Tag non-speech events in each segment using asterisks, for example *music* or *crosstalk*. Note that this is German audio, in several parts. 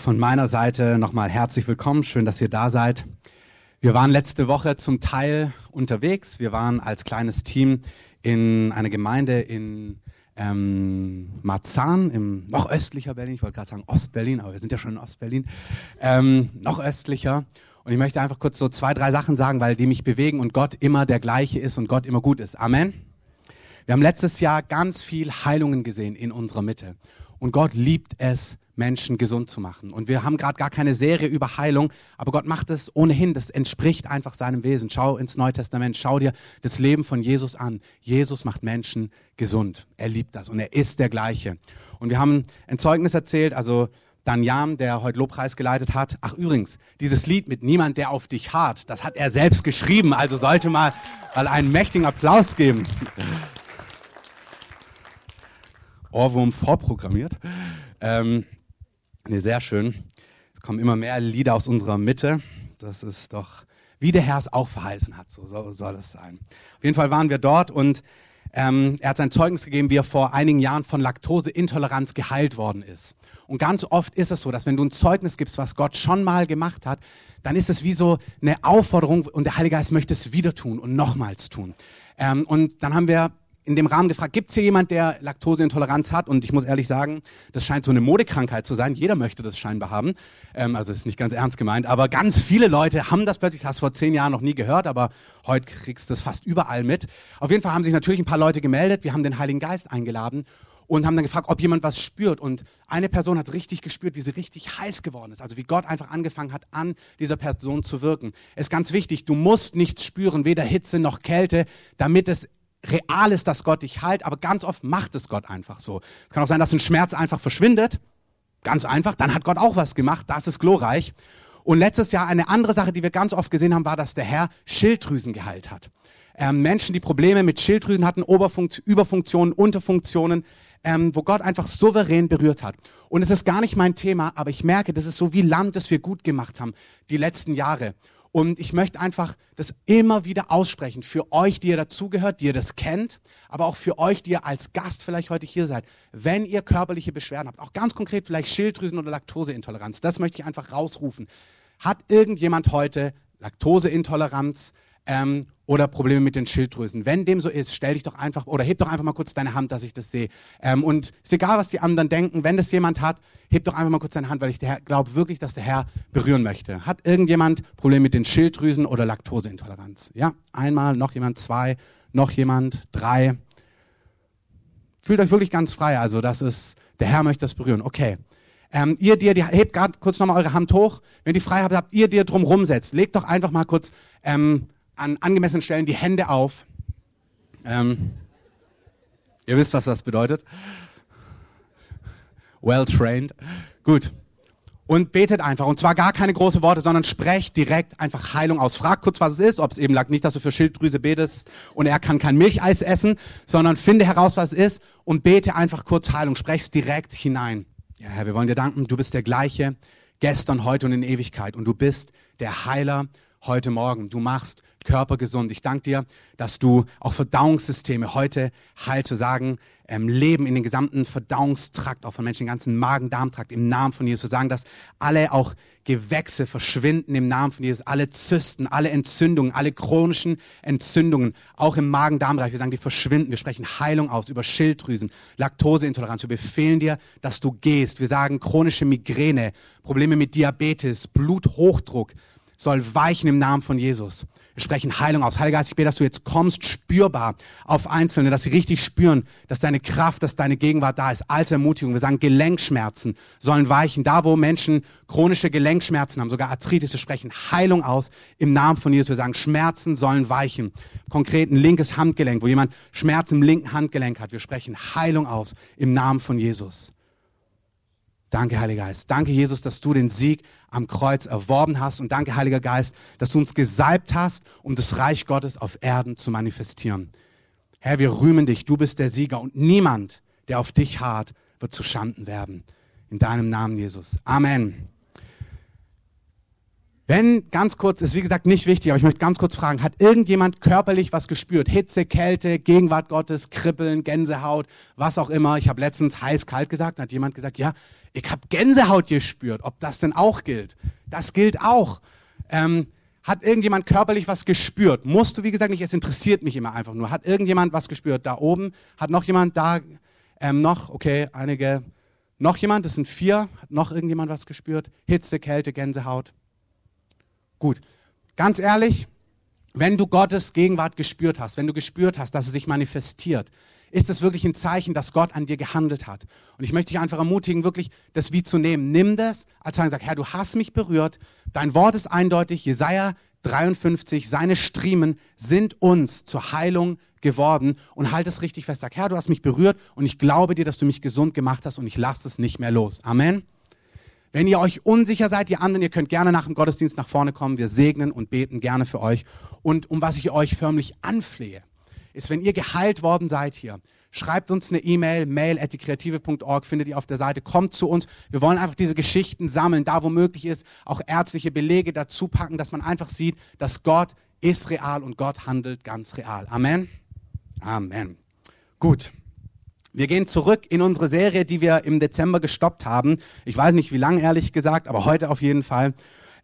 von meiner Seite nochmal herzlich willkommen. Schön, dass ihr da seid. Wir waren letzte Woche zum Teil unterwegs. Wir waren als kleines Team in einer Gemeinde in ähm, Marzahn, im noch östlicher Berlin. Ich wollte gerade sagen Ostberlin, aber wir sind ja schon in Ostberlin. Ähm, noch östlicher. Und ich möchte einfach kurz so zwei, drei Sachen sagen, weil die mich bewegen und Gott immer der gleiche ist und Gott immer gut ist. Amen. Wir haben letztes Jahr ganz viel Heilungen gesehen in unserer Mitte. Und Gott liebt es, Menschen gesund zu machen. Und wir haben gerade gar keine Serie über Heilung, aber Gott macht es ohnehin. Das entspricht einfach seinem Wesen. Schau ins Neue Testament, schau dir das Leben von Jesus an. Jesus macht Menschen gesund. Er liebt das und er ist der gleiche. Und wir haben ein Zeugnis erzählt, also Dan Jam, der heute Lobpreis geleitet hat. Ach übrigens, dieses Lied mit Niemand, der auf dich hart, das hat er selbst geschrieben. Also sollte mal, mal einen mächtigen Applaus geben. Ohrwurm vorprogrammiert. Ähm, nee, sehr schön. Es kommen immer mehr Lieder aus unserer Mitte. Das ist doch, wie der Herr es auch verheißen hat, so soll, es sein. Auf jeden Fall waren wir dort und ähm, er hat sein Zeugnis gegeben, wie er vor einigen Jahren von Laktoseintoleranz geheilt worden ist. Und ganz oft ist es so, dass wenn du ein Zeugnis gibst, was Gott schon mal gemacht hat, dann ist es wie so eine Aufforderung und der Heilige Geist möchte es wieder tun und nochmals tun. Ähm, und dann haben wir in dem Rahmen gefragt, gibt es hier jemand, der Laktoseintoleranz hat? Und ich muss ehrlich sagen, das scheint so eine Modekrankheit zu sein. Jeder möchte das scheinbar haben. Ähm, also ist nicht ganz ernst gemeint, aber ganz viele Leute haben das plötzlich, das hast du vor zehn Jahren noch nie gehört, aber heute kriegst du das fast überall mit. Auf jeden Fall haben sich natürlich ein paar Leute gemeldet. Wir haben den Heiligen Geist eingeladen und haben dann gefragt, ob jemand was spürt. Und eine Person hat richtig gespürt, wie sie richtig heiß geworden ist. Also wie Gott einfach angefangen hat, an dieser Person zu wirken. Es ist ganz wichtig, du musst nichts spüren, weder Hitze noch Kälte, damit es real ist, dass Gott dich heilt, aber ganz oft macht es Gott einfach so. Es kann auch sein, dass ein Schmerz einfach verschwindet. Ganz einfach. Dann hat Gott auch was gemacht. Das ist glorreich. Und letztes Jahr eine andere Sache, die wir ganz oft gesehen haben, war, dass der Herr Schilddrüsen geheilt hat. Ähm, Menschen, die Probleme mit Schilddrüsen hatten, Oberfunkt Überfunktionen, Unterfunktionen, ähm, wo Gott einfach souverän berührt hat. Und es ist gar nicht mein Thema, aber ich merke, das ist so wie Land, das wir gut gemacht haben die letzten Jahre. Und ich möchte einfach das immer wieder aussprechen für euch, die ihr dazugehört, die ihr das kennt, aber auch für euch, die ihr als Gast vielleicht heute hier seid. Wenn ihr körperliche Beschwerden habt, auch ganz konkret vielleicht Schilddrüsen- oder Laktoseintoleranz, das möchte ich einfach rausrufen. Hat irgendjemand heute Laktoseintoleranz ähm, oder Probleme mit den Schilddrüsen. Wenn dem so ist, stell dich doch einfach oder heb doch einfach mal kurz deine Hand, dass ich das sehe. Ähm, und ist egal, was die anderen denken, wenn das jemand hat, heb doch einfach mal kurz deine Hand, weil ich glaube wirklich, dass der Herr berühren möchte. Hat irgendjemand Probleme mit den Schilddrüsen oder Laktoseintoleranz? Ja, einmal, noch jemand, zwei, noch jemand, drei. Fühlt euch wirklich ganz frei. Also das ist, der Herr möchte das berühren. Okay. Ähm, ihr, die, die hebt gerade kurz nochmal eure Hand hoch. Wenn die frei habt, habt ihr, dir drum rumsetzt. Legt doch einfach mal kurz ähm, an angemessenen Stellen die Hände auf. Ähm, ihr wisst, was das bedeutet. Well trained. Gut. Und betet einfach. Und zwar gar keine großen Worte, sondern sprecht direkt einfach Heilung aus. Frag kurz, was es ist. Ob es eben lag nicht, dass du für Schilddrüse betest und er kann kein Milcheis essen, sondern finde heraus, was es ist und bete einfach kurz Heilung. Sprech's direkt hinein. Ja, Herr, wir wollen dir danken. Du bist der gleiche gestern, heute und in Ewigkeit. Und du bist der Heiler heute Morgen. Du machst Körper gesund. Ich danke dir, dass du auch Verdauungssysteme heute heil zu sagen, ähm, leben in den gesamten Verdauungstrakt, auch von Menschen, den ganzen Magen-Darm-Trakt im Namen von Jesus. Zu sagen, dass alle auch Gewächse verschwinden im Namen von Jesus, alle Zysten, alle Entzündungen, alle chronischen Entzündungen, auch im Magen-Darm-Bereich. Wir sagen, die verschwinden. Wir sprechen Heilung aus über Schilddrüsen, Laktoseintoleranz. Wir befehlen dir, dass du gehst. Wir sagen, chronische Migräne, Probleme mit Diabetes, Bluthochdruck, soll weichen im Namen von Jesus. Wir sprechen Heilung aus. Heiliger Geist, ich bete, dass du jetzt kommst, spürbar auf Einzelne, dass sie richtig spüren, dass deine Kraft, dass deine Gegenwart da ist. Alte Ermutigung. Wir sagen, Gelenkschmerzen sollen weichen. Da, wo Menschen chronische Gelenkschmerzen haben, sogar Arthritis, wir sprechen Heilung aus im Namen von Jesus. Wir sagen, Schmerzen sollen weichen. Konkret ein linkes Handgelenk, wo jemand Schmerz im linken Handgelenk hat. Wir sprechen Heilung aus im Namen von Jesus. Danke, Heiliger Geist. Danke, Jesus, dass du den Sieg am Kreuz erworben hast. Und danke, Heiliger Geist, dass du uns gesalbt hast, um das Reich Gottes auf Erden zu manifestieren. Herr, wir rühmen dich. Du bist der Sieger. Und niemand, der auf dich harrt, wird zu Schanden werden. In deinem Namen, Jesus. Amen. Wenn, ganz kurz, ist wie gesagt nicht wichtig, aber ich möchte ganz kurz fragen, hat irgendjemand körperlich was gespürt? Hitze, Kälte, Gegenwart Gottes, Kribbeln, Gänsehaut, was auch immer. Ich habe letztens heiß, kalt gesagt, hat jemand gesagt, ja, ich habe Gänsehaut gespürt. Ob das denn auch gilt? Das gilt auch. Ähm, hat irgendjemand körperlich was gespürt? Musst du, wie gesagt, nicht, es interessiert mich immer einfach nur. Hat irgendjemand was gespürt? Da oben? Hat noch jemand da ähm, noch? Okay, einige. Noch jemand? Das sind vier. Hat noch irgendjemand was gespürt? Hitze, Kälte, Gänsehaut? Gut. Ganz ehrlich, wenn du Gottes Gegenwart gespürt hast, wenn du gespürt hast, dass es sich manifestiert, ist es wirklich ein Zeichen, dass Gott an dir gehandelt hat. Und ich möchte dich einfach ermutigen, wirklich das wie zu nehmen. Nimm das als Zeichen, sag, Herr, du hast mich berührt. Dein Wort ist eindeutig. Jesaja 53, seine Striemen sind uns zur Heilung geworden. Und halt es richtig fest. Sag, Herr, du hast mich berührt und ich glaube dir, dass du mich gesund gemacht hast und ich lasse es nicht mehr los. Amen. Wenn ihr euch unsicher seid, ihr anderen, ihr könnt gerne nach dem Gottesdienst nach vorne kommen. Wir segnen und beten gerne für euch. Und um was ich euch förmlich anflehe, ist, wenn ihr geheilt worden seid hier, schreibt uns eine E-Mail, mail at kreative.org, findet ihr auf der Seite, kommt zu uns. Wir wollen einfach diese Geschichten sammeln, da wo möglich ist, auch ärztliche Belege dazu packen, dass man einfach sieht, dass Gott ist real und Gott handelt ganz real. Amen. Amen. Gut. Wir gehen zurück in unsere Serie, die wir im Dezember gestoppt haben. Ich weiß nicht, wie lange, ehrlich gesagt, aber heute auf jeden Fall.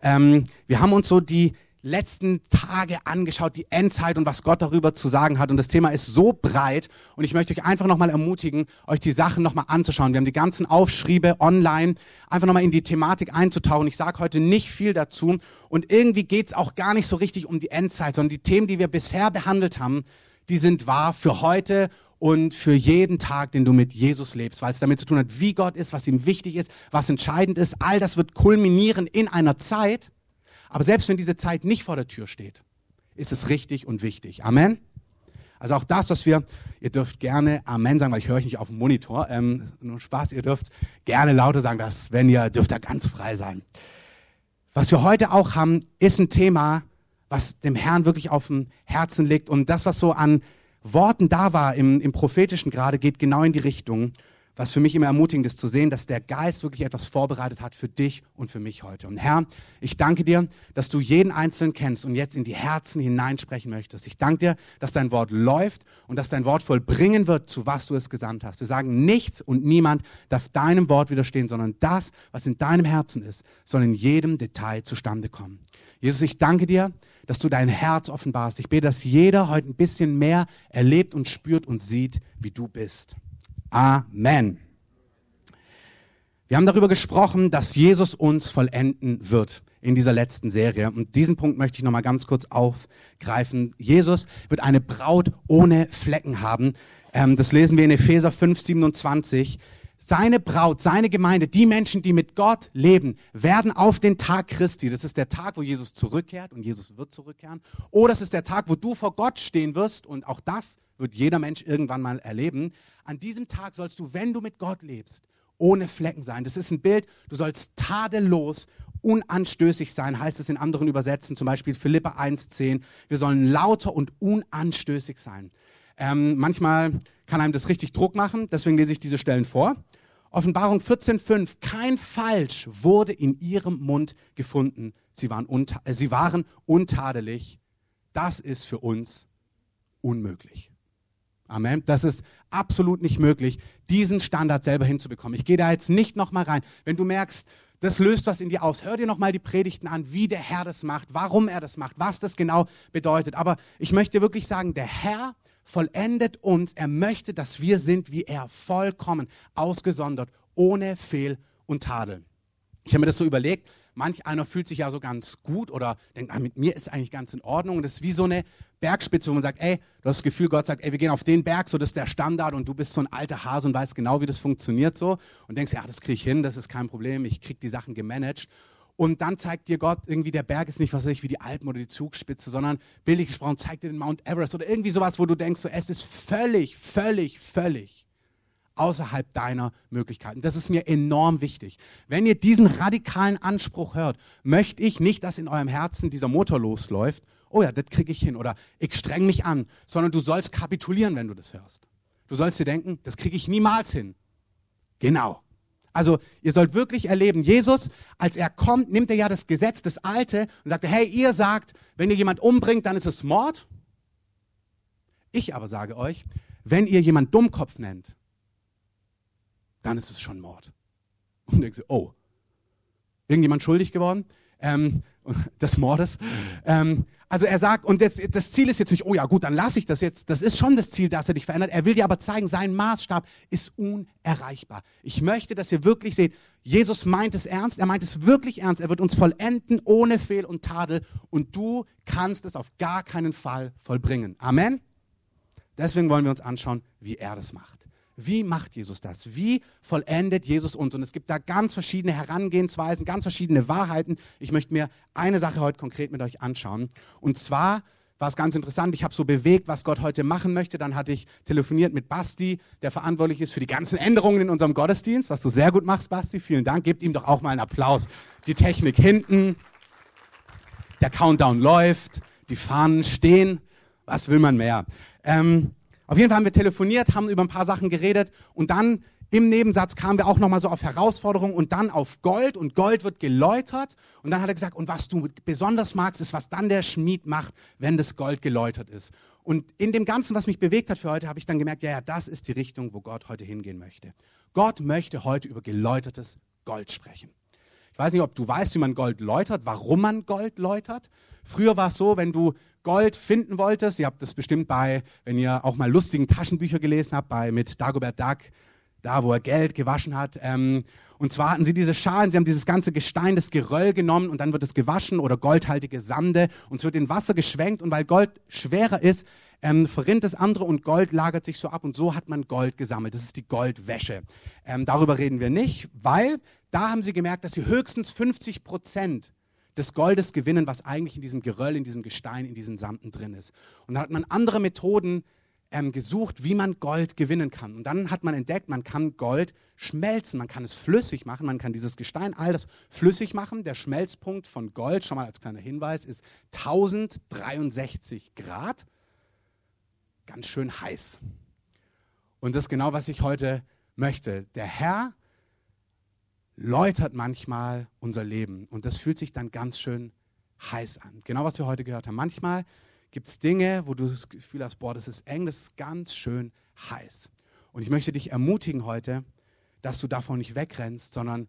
Ähm, wir haben uns so die letzten Tage angeschaut, die Endzeit und was Gott darüber zu sagen hat. Und das Thema ist so breit. Und ich möchte euch einfach nochmal ermutigen, euch die Sachen nochmal anzuschauen. Wir haben die ganzen Aufschriebe online, einfach nochmal in die Thematik einzutauchen. Ich sage heute nicht viel dazu. Und irgendwie geht es auch gar nicht so richtig um die Endzeit, sondern die Themen, die wir bisher behandelt haben, die sind wahr für heute und für jeden Tag, den du mit Jesus lebst, weil es damit zu tun hat, wie Gott ist, was ihm wichtig ist, was entscheidend ist. All das wird kulminieren in einer Zeit. Aber selbst wenn diese Zeit nicht vor der Tür steht, ist es richtig und wichtig. Amen. Also auch das, was wir, ihr dürft gerne Amen sagen, weil ich höre euch nicht auf dem Monitor. Ähm, nur Spaß, ihr dürft gerne lauter sagen, dass wenn ihr dürft da ganz frei sein. Was wir heute auch haben, ist ein Thema, was dem Herrn wirklich auf dem Herzen liegt. Und das, was so an Worten da war im, im prophetischen gerade, geht genau in die Richtung, was für mich immer ermutigend ist zu sehen, dass der Geist wirklich etwas vorbereitet hat für dich und für mich heute. Und Herr, ich danke dir, dass du jeden Einzelnen kennst und jetzt in die Herzen hineinsprechen möchtest. Ich danke dir, dass dein Wort läuft und dass dein Wort vollbringen wird, zu was du es gesandt hast. Wir sagen, nichts und niemand darf deinem Wort widerstehen, sondern das, was in deinem Herzen ist, soll in jedem Detail zustande kommen. Jesus, ich danke dir, dass du dein Herz offenbarst. Ich bete, dass jeder heute ein bisschen mehr erlebt und spürt und sieht, wie du bist. Amen. Wir haben darüber gesprochen, dass Jesus uns vollenden wird in dieser letzten Serie. Und diesen Punkt möchte ich nochmal ganz kurz aufgreifen. Jesus wird eine Braut ohne Flecken haben. Ähm, das lesen wir in Epheser 5, 27 seine Braut, seine Gemeinde, die Menschen, die mit Gott leben, werden auf den Tag Christi, das ist der Tag, wo Jesus zurückkehrt und Jesus wird zurückkehren, oder es ist der Tag, wo du vor Gott stehen wirst und auch das wird jeder Mensch irgendwann mal erleben. An diesem Tag sollst du, wenn du mit Gott lebst, ohne Flecken sein. Das ist ein Bild, du sollst tadellos, unanstößig sein, heißt es in anderen Übersetzen, zum Beispiel Philippa 1,10. Wir sollen lauter und unanstößig sein. Ähm, manchmal kann einem das richtig Druck machen, deswegen lese ich diese Stellen vor. Offenbarung 14,5, kein Falsch wurde in ihrem Mund gefunden. Sie waren, äh, sie waren untadelig. Das ist für uns unmöglich. Amen. Das ist absolut nicht möglich, diesen Standard selber hinzubekommen. Ich gehe da jetzt nicht nochmal rein. Wenn du merkst, das löst was in dir aus, hör dir nochmal die Predigten an, wie der Herr das macht, warum er das macht, was das genau bedeutet. Aber ich möchte wirklich sagen, der Herr vollendet uns. Er möchte, dass wir sind wie er, vollkommen, ausgesondert, ohne Fehl und Tadel. Ich habe mir das so überlegt, manch einer fühlt sich ja so ganz gut oder denkt, ah, mit mir ist eigentlich ganz in Ordnung. Das ist wie so eine Bergspitze, wo man sagt, ey, du hast das Gefühl, Gott sagt, ey, wir gehen auf den Berg, so das ist der Standard und du bist so ein alter Hase und weißt genau, wie das funktioniert so und denkst, ja, das kriege ich hin, das ist kein Problem, ich kriege die Sachen gemanagt. Und dann zeigt dir Gott irgendwie, der Berg ist nicht, was weiß ich, wie die Alpen oder die Zugspitze, sondern bildlich gesprochen zeigt dir den Mount Everest oder irgendwie sowas, wo du denkst, so, es ist völlig, völlig, völlig außerhalb deiner Möglichkeiten. Das ist mir enorm wichtig. Wenn ihr diesen radikalen Anspruch hört, möchte ich nicht, dass in eurem Herzen dieser Motor losläuft. Oh ja, das kriege ich hin oder ich streng mich an, sondern du sollst kapitulieren, wenn du das hörst. Du sollst dir denken, das kriege ich niemals hin. Genau. Also ihr sollt wirklich erleben, Jesus, als er kommt, nimmt er ja das Gesetz, das Alte, und sagt, hey, ihr sagt, wenn ihr jemand umbringt, dann ist es Mord. Ich aber sage euch, wenn ihr jemand Dummkopf nennt, dann ist es schon Mord. Und denkst du, oh, irgendjemand schuldig geworden? Ähm, *laughs* des Mordes. Ähm, also er sagt, und das, das, Ziel ist jetzt nicht, oh ja gut, dann lasse ich das jetzt. Das ist schon das Ziel, dass er dich verändert. Er will dir aber zeigen, sein Maßstab ist unerreichbar. Ich möchte, dass ihr wirklich seht, Jesus meint es ernst, er meint es wirklich ernst. Er wird uns vollenden ohne Fehl und Tadel und du kannst es auf gar keinen Fall vollbringen. Amen. Deswegen wollen wir uns anschauen, wie er das macht. Wie macht Jesus das? Wie vollendet Jesus uns? Und es gibt da ganz verschiedene Herangehensweisen, ganz verschiedene Wahrheiten. Ich möchte mir eine Sache heute konkret mit euch anschauen. Und zwar war es ganz interessant. Ich habe so bewegt, was Gott heute machen möchte. Dann hatte ich telefoniert mit Basti, der verantwortlich ist für die ganzen Änderungen in unserem Gottesdienst, was du sehr gut machst, Basti. Vielen Dank. Gebt ihm doch auch mal einen Applaus. Die Technik hinten, der Countdown läuft, die Fahnen stehen. Was will man mehr? Ähm, auf jeden Fall haben wir telefoniert, haben über ein paar Sachen geredet und dann im Nebensatz kamen wir auch nochmal so auf Herausforderungen und dann auf Gold und Gold wird geläutert und dann hat er gesagt, und was du besonders magst, ist, was dann der Schmied macht, wenn das Gold geläutert ist. Und in dem Ganzen, was mich bewegt hat für heute, habe ich dann gemerkt, ja, ja, das ist die Richtung, wo Gott heute hingehen möchte. Gott möchte heute über geläutertes Gold sprechen. Ich weiß nicht, ob du weißt, wie man Gold läutert, warum man Gold läutert. Früher war es so, wenn du Gold finden wolltest, ihr habt das bestimmt bei, wenn ihr auch mal lustigen Taschenbücher gelesen habt, bei mit Dagobert Duck, da wo er Geld gewaschen hat. Ähm, und zwar hatten sie diese Schalen, sie haben dieses ganze Gestein, das Geröll genommen und dann wird es gewaschen oder goldhaltige Sande und es wird in Wasser geschwenkt und weil Gold schwerer ist, ähm, verrinnt das andere und Gold lagert sich so ab und so hat man Gold gesammelt. Das ist die Goldwäsche. Ähm, darüber reden wir nicht, weil da haben sie gemerkt, dass sie höchstens 50 Prozent des Goldes gewinnen, was eigentlich in diesem Geröll, in diesem Gestein, in diesen Sanden drin ist. Und da hat man andere Methoden ähm, gesucht, wie man Gold gewinnen kann. Und dann hat man entdeckt, man kann Gold schmelzen, man kann es flüssig machen, man kann dieses Gestein, all das flüssig machen. Der Schmelzpunkt von Gold, schon mal als kleiner Hinweis, ist 1063 Grad ganz schön heiß. Und das ist genau, was ich heute möchte. Der Herr läutert manchmal unser Leben und das fühlt sich dann ganz schön heiß an. Genau, was wir heute gehört haben. Manchmal gibt es Dinge, wo du das Gefühl hast, boah, das ist eng, das ist ganz schön heiß. Und ich möchte dich ermutigen heute, dass du davon nicht wegrennst, sondern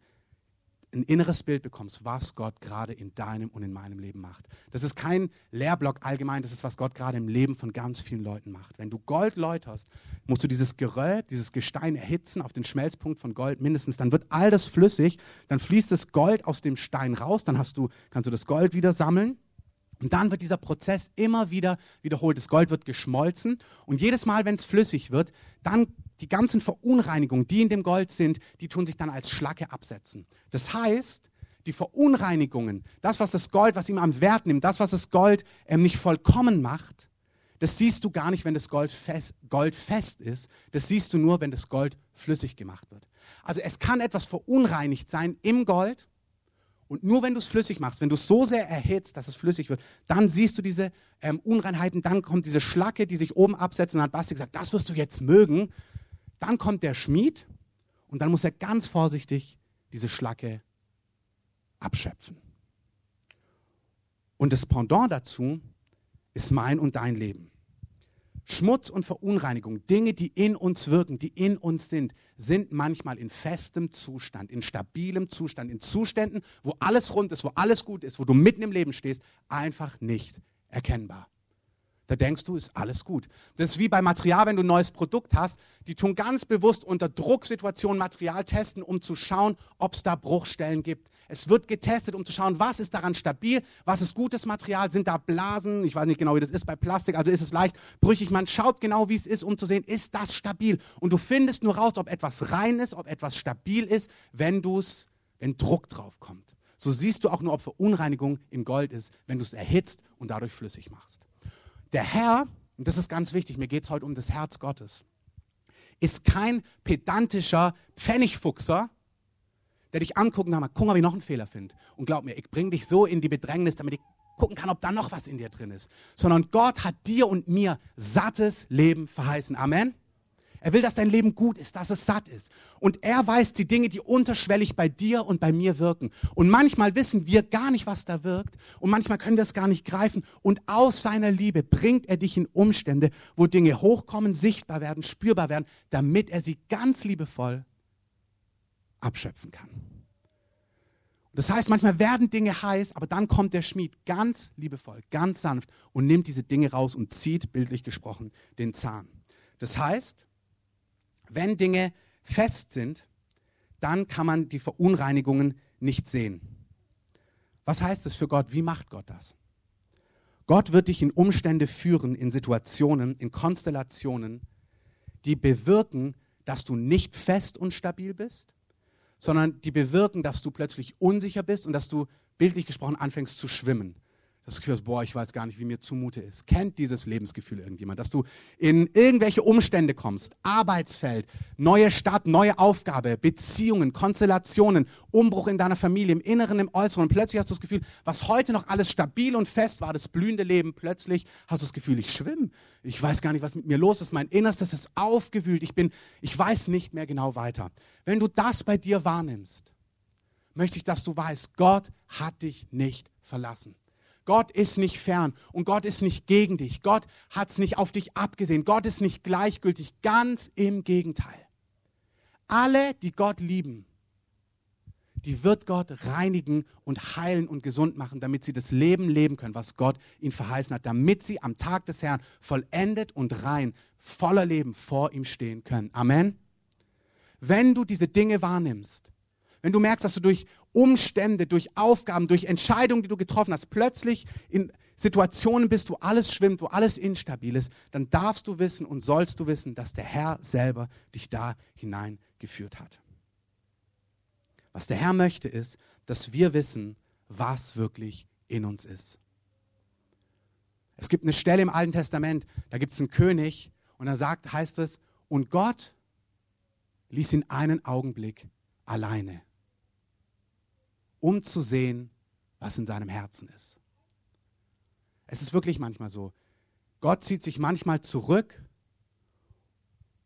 ein inneres Bild bekommst, was Gott gerade in deinem und in meinem Leben macht. Das ist kein Lehrblock allgemein, das ist, was Gott gerade im Leben von ganz vielen Leuten macht. Wenn du Gold läuterst, musst du dieses Geröll, dieses Gestein erhitzen auf den Schmelzpunkt von Gold mindestens, dann wird all das flüssig, dann fließt das Gold aus dem Stein raus, dann hast du, kannst du das Gold wieder sammeln und dann wird dieser Prozess immer wieder wiederholt. Das Gold wird geschmolzen und jedes Mal, wenn es flüssig wird, dann die ganzen Verunreinigungen, die in dem Gold sind, die tun sich dann als Schlacke absetzen. Das heißt, die Verunreinigungen, das, was das Gold, was ihm am Wert nimmt, das, was das Gold ähm, nicht vollkommen macht, das siehst du gar nicht, wenn das Gold fest, Gold fest ist. Das siehst du nur, wenn das Gold flüssig gemacht wird. Also es kann etwas verunreinigt sein im Gold. Und nur wenn du es flüssig machst, wenn du es so sehr erhitzt, dass es flüssig wird, dann siehst du diese ähm, Unreinheiten, dann kommt diese Schlacke, die sich oben absetzt. Und dann hat Basti gesagt, das wirst du jetzt mögen. Dann kommt der Schmied und dann muss er ganz vorsichtig diese Schlacke abschöpfen. Und das Pendant dazu ist mein und dein Leben. Schmutz und Verunreinigung, Dinge, die in uns wirken, die in uns sind, sind manchmal in festem Zustand, in stabilem Zustand, in Zuständen, wo alles rund ist, wo alles gut ist, wo du mitten im Leben stehst, einfach nicht erkennbar. Da denkst du, ist alles gut. Das ist wie bei Material, wenn du ein neues Produkt hast. Die tun ganz bewusst unter Drucksituationen Material testen, um zu schauen, ob es da Bruchstellen gibt. Es wird getestet, um zu schauen, was ist daran stabil, was ist gutes Material, sind da Blasen, ich weiß nicht genau, wie das ist bei Plastik, also ist es leicht brüchig. Man schaut genau, wie es ist, um zu sehen, ist das stabil. Und du findest nur raus, ob etwas rein ist, ob etwas stabil ist, wenn du es, wenn Druck drauf kommt. So siehst du auch nur, ob Verunreinigung im Gold ist, wenn du es erhitzt und dadurch flüssig machst. Der Herr, und das ist ganz wichtig, mir geht es heute um das Herz Gottes, ist kein pedantischer Pfennigfuchser, der dich anguckt und sagt, guck mal, wie ich noch einen Fehler finde. Und glaub mir, ich bringe dich so in die Bedrängnis, damit ich gucken kann, ob da noch was in dir drin ist. Sondern Gott hat dir und mir sattes Leben verheißen. Amen. Er will, dass dein Leben gut ist, dass es satt ist. Und er weiß die Dinge, die unterschwellig bei dir und bei mir wirken. Und manchmal wissen wir gar nicht, was da wirkt. Und manchmal können wir es gar nicht greifen. Und aus seiner Liebe bringt er dich in Umstände, wo Dinge hochkommen, sichtbar werden, spürbar werden, damit er sie ganz liebevoll abschöpfen kann. Das heißt, manchmal werden Dinge heiß, aber dann kommt der Schmied ganz liebevoll, ganz sanft und nimmt diese Dinge raus und zieht, bildlich gesprochen, den Zahn. Das heißt, wenn Dinge fest sind, dann kann man die Verunreinigungen nicht sehen. Was heißt das für Gott? Wie macht Gott das? Gott wird dich in Umstände führen, in Situationen, in Konstellationen, die bewirken, dass du nicht fest und stabil bist, sondern die bewirken, dass du plötzlich unsicher bist und dass du bildlich gesprochen anfängst zu schwimmen das Gefühl hast, boah, ich weiß gar nicht, wie mir zumute ist. Kennt dieses Lebensgefühl irgendjemand, dass du in irgendwelche Umstände kommst, Arbeitsfeld, neue Stadt, neue Aufgabe, Beziehungen, Konstellationen, Umbruch in deiner Familie, im Inneren, im Äußeren und plötzlich hast du das Gefühl, was heute noch alles stabil und fest war, das blühende Leben, plötzlich hast du das Gefühl, ich schwimme. Ich weiß gar nicht, was mit mir los ist. Mein Innerstes ist aufgewühlt. Ich bin, ich weiß nicht mehr genau weiter. Wenn du das bei dir wahrnimmst, möchte ich, dass du weißt, Gott hat dich nicht verlassen. Gott ist nicht fern und Gott ist nicht gegen dich. Gott hat es nicht auf dich abgesehen. Gott ist nicht gleichgültig. Ganz im Gegenteil. Alle, die Gott lieben, die wird Gott reinigen und heilen und gesund machen, damit sie das Leben leben können, was Gott ihnen verheißen hat, damit sie am Tag des Herrn vollendet und rein, voller Leben vor ihm stehen können. Amen. Wenn du diese Dinge wahrnimmst, wenn du merkst, dass du durch Umstände, durch Aufgaben, durch Entscheidungen, die du getroffen hast, plötzlich in Situationen bist, wo alles schwimmt, wo alles instabil ist, dann darfst du wissen und sollst du wissen, dass der Herr selber dich da hineingeführt hat. Was der Herr möchte, ist, dass wir wissen, was wirklich in uns ist. Es gibt eine Stelle im Alten Testament, da gibt es einen König und da sagt, heißt es, und Gott ließ ihn einen Augenblick alleine um zu sehen, was in seinem Herzen ist. Es ist wirklich manchmal so. Gott zieht sich manchmal zurück,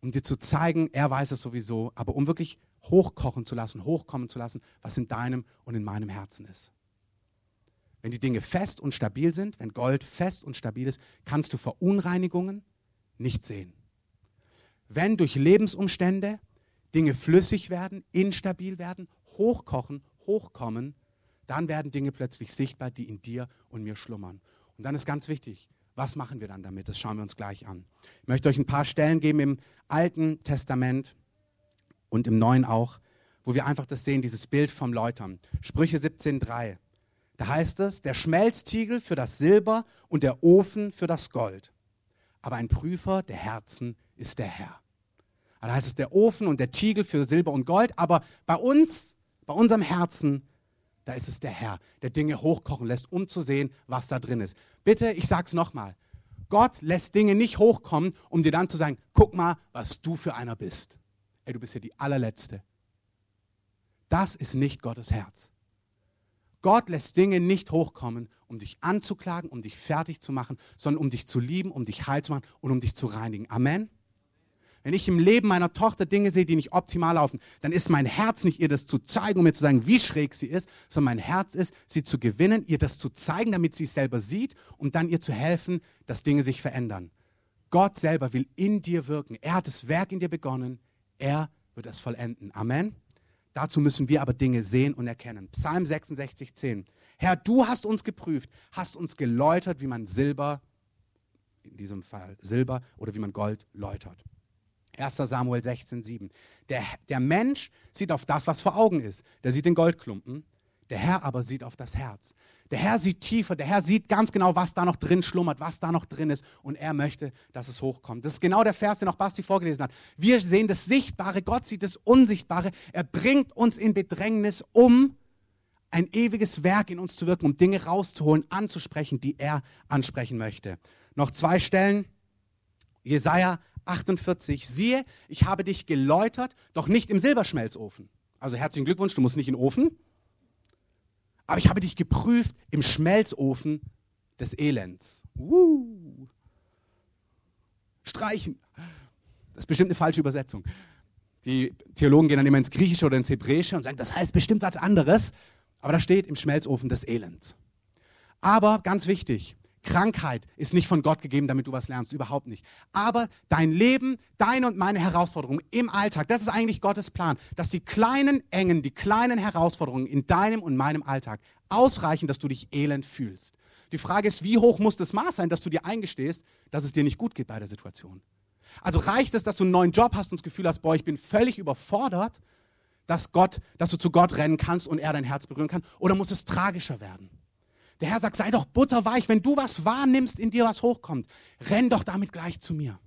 um dir zu zeigen, er weiß es sowieso, aber um wirklich hochkochen zu lassen, hochkommen zu lassen, was in deinem und in meinem Herzen ist. Wenn die Dinge fest und stabil sind, wenn Gold fest und stabil ist, kannst du Verunreinigungen nicht sehen. Wenn durch Lebensumstände Dinge flüssig werden, instabil werden, hochkochen, hochkommen, dann werden Dinge plötzlich sichtbar, die in dir und mir schlummern. Und dann ist ganz wichtig, was machen wir dann damit? Das schauen wir uns gleich an. Ich möchte euch ein paar Stellen geben im Alten Testament und im Neuen auch, wo wir einfach das sehen, dieses Bild vom Läutern. Sprüche 17,3. Da heißt es, der Schmelztiegel für das Silber und der Ofen für das Gold. Aber ein Prüfer der Herzen ist der Herr. Da heißt es der Ofen und der Tiegel für Silber und Gold, aber bei uns bei unserem Herzen, da ist es der Herr, der Dinge hochkochen lässt, um zu sehen, was da drin ist. Bitte, ich sage es nochmal. Gott lässt Dinge nicht hochkommen, um dir dann zu sagen, guck mal, was du für einer bist. Ey, du bist ja die allerletzte. Das ist nicht Gottes Herz. Gott lässt Dinge nicht hochkommen, um dich anzuklagen, um dich fertig zu machen, sondern um dich zu lieben, um dich heil zu machen und um dich zu reinigen. Amen. Wenn ich im Leben meiner Tochter Dinge sehe, die nicht optimal laufen, dann ist mein Herz nicht, ihr das zu zeigen, um mir zu sagen, wie schräg sie ist, sondern mein Herz ist, sie zu gewinnen, ihr das zu zeigen, damit sie es selber sieht und dann ihr zu helfen, dass Dinge sich verändern. Gott selber will in dir wirken. Er hat das Werk in dir begonnen. Er wird es vollenden. Amen. Dazu müssen wir aber Dinge sehen und erkennen. Psalm 66, 10. Herr, du hast uns geprüft, hast uns geläutert, wie man Silber, in diesem Fall Silber oder wie man Gold läutert. 1 Samuel 16, 7. Der, der Mensch sieht auf das, was vor Augen ist. Der sieht den Goldklumpen. Der Herr aber sieht auf das Herz. Der Herr sieht tiefer. Der Herr sieht ganz genau, was da noch drin schlummert, was da noch drin ist. Und er möchte, dass es hochkommt. Das ist genau der Vers, den auch Basti vorgelesen hat. Wir sehen das Sichtbare. Gott sieht das Unsichtbare. Er bringt uns in Bedrängnis, um ein ewiges Werk in uns zu wirken, um Dinge rauszuholen, anzusprechen, die er ansprechen möchte. Noch zwei Stellen. Jesaja 48, siehe, ich habe dich geläutert, doch nicht im Silberschmelzofen. Also herzlichen Glückwunsch, du musst nicht in den Ofen. Aber ich habe dich geprüft im Schmelzofen des Elends. Uh. Streichen. Das ist bestimmt eine falsche Übersetzung. Die Theologen gehen dann immer ins Griechische oder ins Hebräische und sagen, das heißt bestimmt was anderes. Aber da steht im Schmelzofen des Elends. Aber ganz wichtig, Krankheit ist nicht von Gott gegeben, damit du was lernst, überhaupt nicht. Aber dein Leben, deine und meine Herausforderungen im Alltag, das ist eigentlich Gottes Plan, dass die kleinen Engen, die kleinen Herausforderungen in deinem und meinem Alltag ausreichen, dass du dich elend fühlst. Die Frage ist, wie hoch muss das Maß sein, dass du dir eingestehst, dass es dir nicht gut geht bei der Situation? Also reicht es, dass du einen neuen Job hast und das Gefühl hast, boah, ich bin völlig überfordert, dass Gott, dass du zu Gott rennen kannst und er dein Herz berühren kann? Oder muss es tragischer werden? Der Herr sagt, sei doch butterweich, wenn du was wahrnimmst, in dir was hochkommt, renn doch damit gleich zu mir.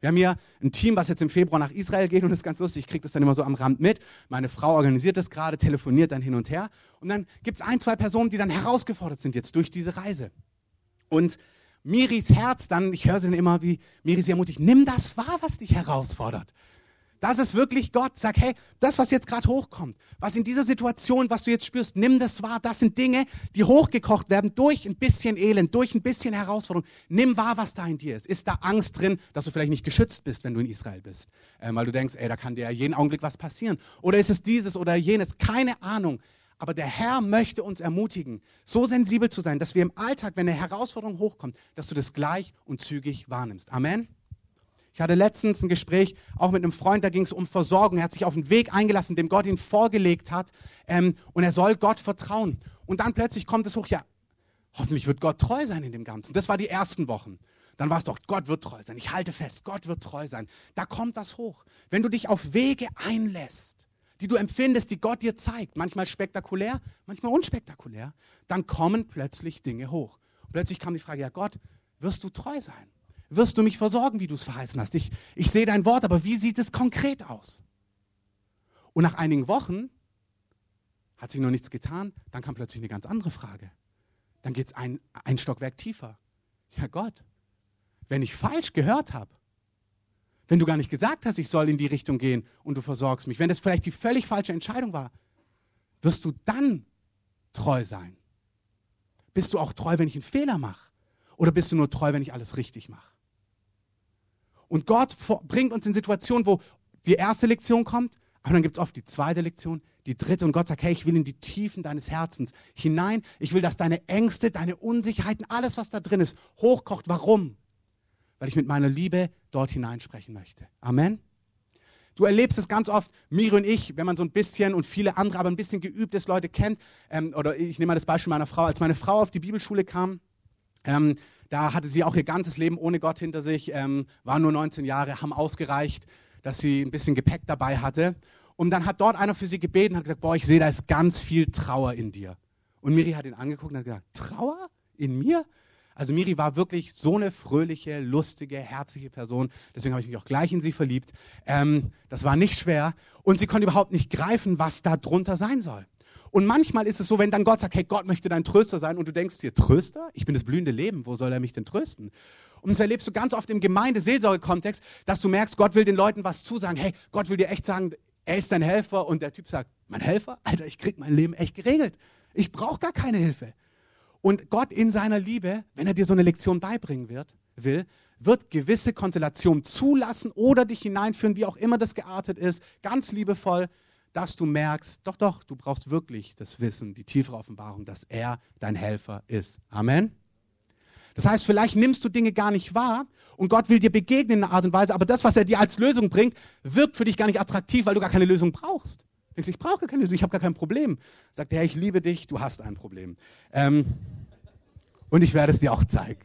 Wir haben hier ein Team, was jetzt im Februar nach Israel geht und das ist ganz lustig. Ich kriege das dann immer so am Rand mit. Meine Frau organisiert das gerade, telefoniert dann hin und her. Und dann gibt es ein, zwei Personen, die dann herausgefordert sind jetzt durch diese Reise. Und Miris Herz dann, ich höre sie dann immer, wie Miri sie ermutigt, nimm das wahr, was dich herausfordert. Das ist wirklich Gott. Sag, hey, das, was jetzt gerade hochkommt, was in dieser Situation, was du jetzt spürst, nimm das wahr. Das sind Dinge, die hochgekocht werden durch ein bisschen Elend, durch ein bisschen Herausforderung. Nimm wahr, was da in dir ist. Ist da Angst drin, dass du vielleicht nicht geschützt bist, wenn du in Israel bist? Ähm, weil du denkst, ey, da kann dir ja jeden Augenblick was passieren. Oder ist es dieses oder jenes? Keine Ahnung. Aber der Herr möchte uns ermutigen, so sensibel zu sein, dass wir im Alltag, wenn eine Herausforderung hochkommt, dass du das gleich und zügig wahrnimmst. Amen. Ich hatte letztens ein Gespräch auch mit einem Freund, da ging es um Versorgung. Er hat sich auf einen Weg eingelassen, dem Gott ihn vorgelegt hat. Ähm, und er soll Gott vertrauen. Und dann plötzlich kommt es hoch, ja, hoffentlich wird Gott treu sein in dem Ganzen. Das war die ersten Wochen. Dann war es doch, Gott wird treu sein. Ich halte fest, Gott wird treu sein. Da kommt das hoch. Wenn du dich auf Wege einlässt, die du empfindest, die Gott dir zeigt, manchmal spektakulär, manchmal unspektakulär, dann kommen plötzlich Dinge hoch. Und plötzlich kam die Frage, ja Gott, wirst du treu sein? Wirst du mich versorgen, wie du es verheißen hast. Ich, ich sehe dein Wort, aber wie sieht es konkret aus? Und nach einigen Wochen hat sich noch nichts getan, dann kam plötzlich eine ganz andere Frage. Dann geht es ein, ein Stockwerk tiefer. Ja Gott, wenn ich falsch gehört habe, wenn du gar nicht gesagt hast, ich soll in die Richtung gehen und du versorgst mich, wenn das vielleicht die völlig falsche Entscheidung war, wirst du dann treu sein? Bist du auch treu, wenn ich einen Fehler mache? Oder bist du nur treu, wenn ich alles richtig mache? Und Gott bringt uns in Situationen, wo die erste Lektion kommt, aber dann gibt es oft die zweite Lektion, die dritte und Gott sagt, hey, ich will in die Tiefen deines Herzens hinein. Ich will, dass deine Ängste, deine Unsicherheiten, alles, was da drin ist, hochkocht. Warum? Weil ich mit meiner Liebe dort hineinsprechen möchte. Amen. Du erlebst es ganz oft, Miri und ich, wenn man so ein bisschen und viele andere, aber ein bisschen geübt ist, Leute kennt, ähm, oder ich nehme mal das Beispiel meiner Frau, als meine Frau auf die Bibelschule kam, ähm, da hatte sie auch ihr ganzes Leben ohne Gott hinter sich, ähm, war nur 19 Jahre, haben ausgereicht, dass sie ein bisschen Gepäck dabei hatte. Und dann hat dort einer für sie gebeten hat gesagt, boah, ich sehe, da ist ganz viel Trauer in dir. Und Miri hat ihn angeguckt und hat gesagt, Trauer in mir? Also Miri war wirklich so eine fröhliche, lustige, herzliche Person. Deswegen habe ich mich auch gleich in sie verliebt. Ähm, das war nicht schwer. Und sie konnte überhaupt nicht greifen, was da drunter sein soll. Und manchmal ist es so, wenn dann Gott sagt, hey, Gott möchte dein Tröster sein und du denkst dir, Tröster? Ich bin das blühende Leben, wo soll er mich denn trösten? Und das erlebst du ganz oft im Gemeindeseelsorge-Kontext, dass du merkst, Gott will den Leuten was zusagen. Hey, Gott will dir echt sagen, er ist dein Helfer. Und der Typ sagt, mein Helfer? Alter, ich krieg mein Leben echt geregelt. Ich brauche gar keine Hilfe. Und Gott in seiner Liebe, wenn er dir so eine Lektion beibringen wird, will, wird gewisse Konstellationen zulassen oder dich hineinführen, wie auch immer das geartet ist, ganz liebevoll, dass du merkst, doch, doch, du brauchst wirklich das Wissen, die tiefere Offenbarung, dass er dein Helfer ist. Amen. Das heißt, vielleicht nimmst du Dinge gar nicht wahr und Gott will dir begegnen in einer Art und Weise, aber das, was er dir als Lösung bringt, wirkt für dich gar nicht attraktiv, weil du gar keine Lösung brauchst. Du denkst, ich brauche keine Lösung, ich habe gar kein Problem. Sagt der Herr, ich liebe dich, du hast ein Problem. Ähm, und ich werde es dir auch zeigen.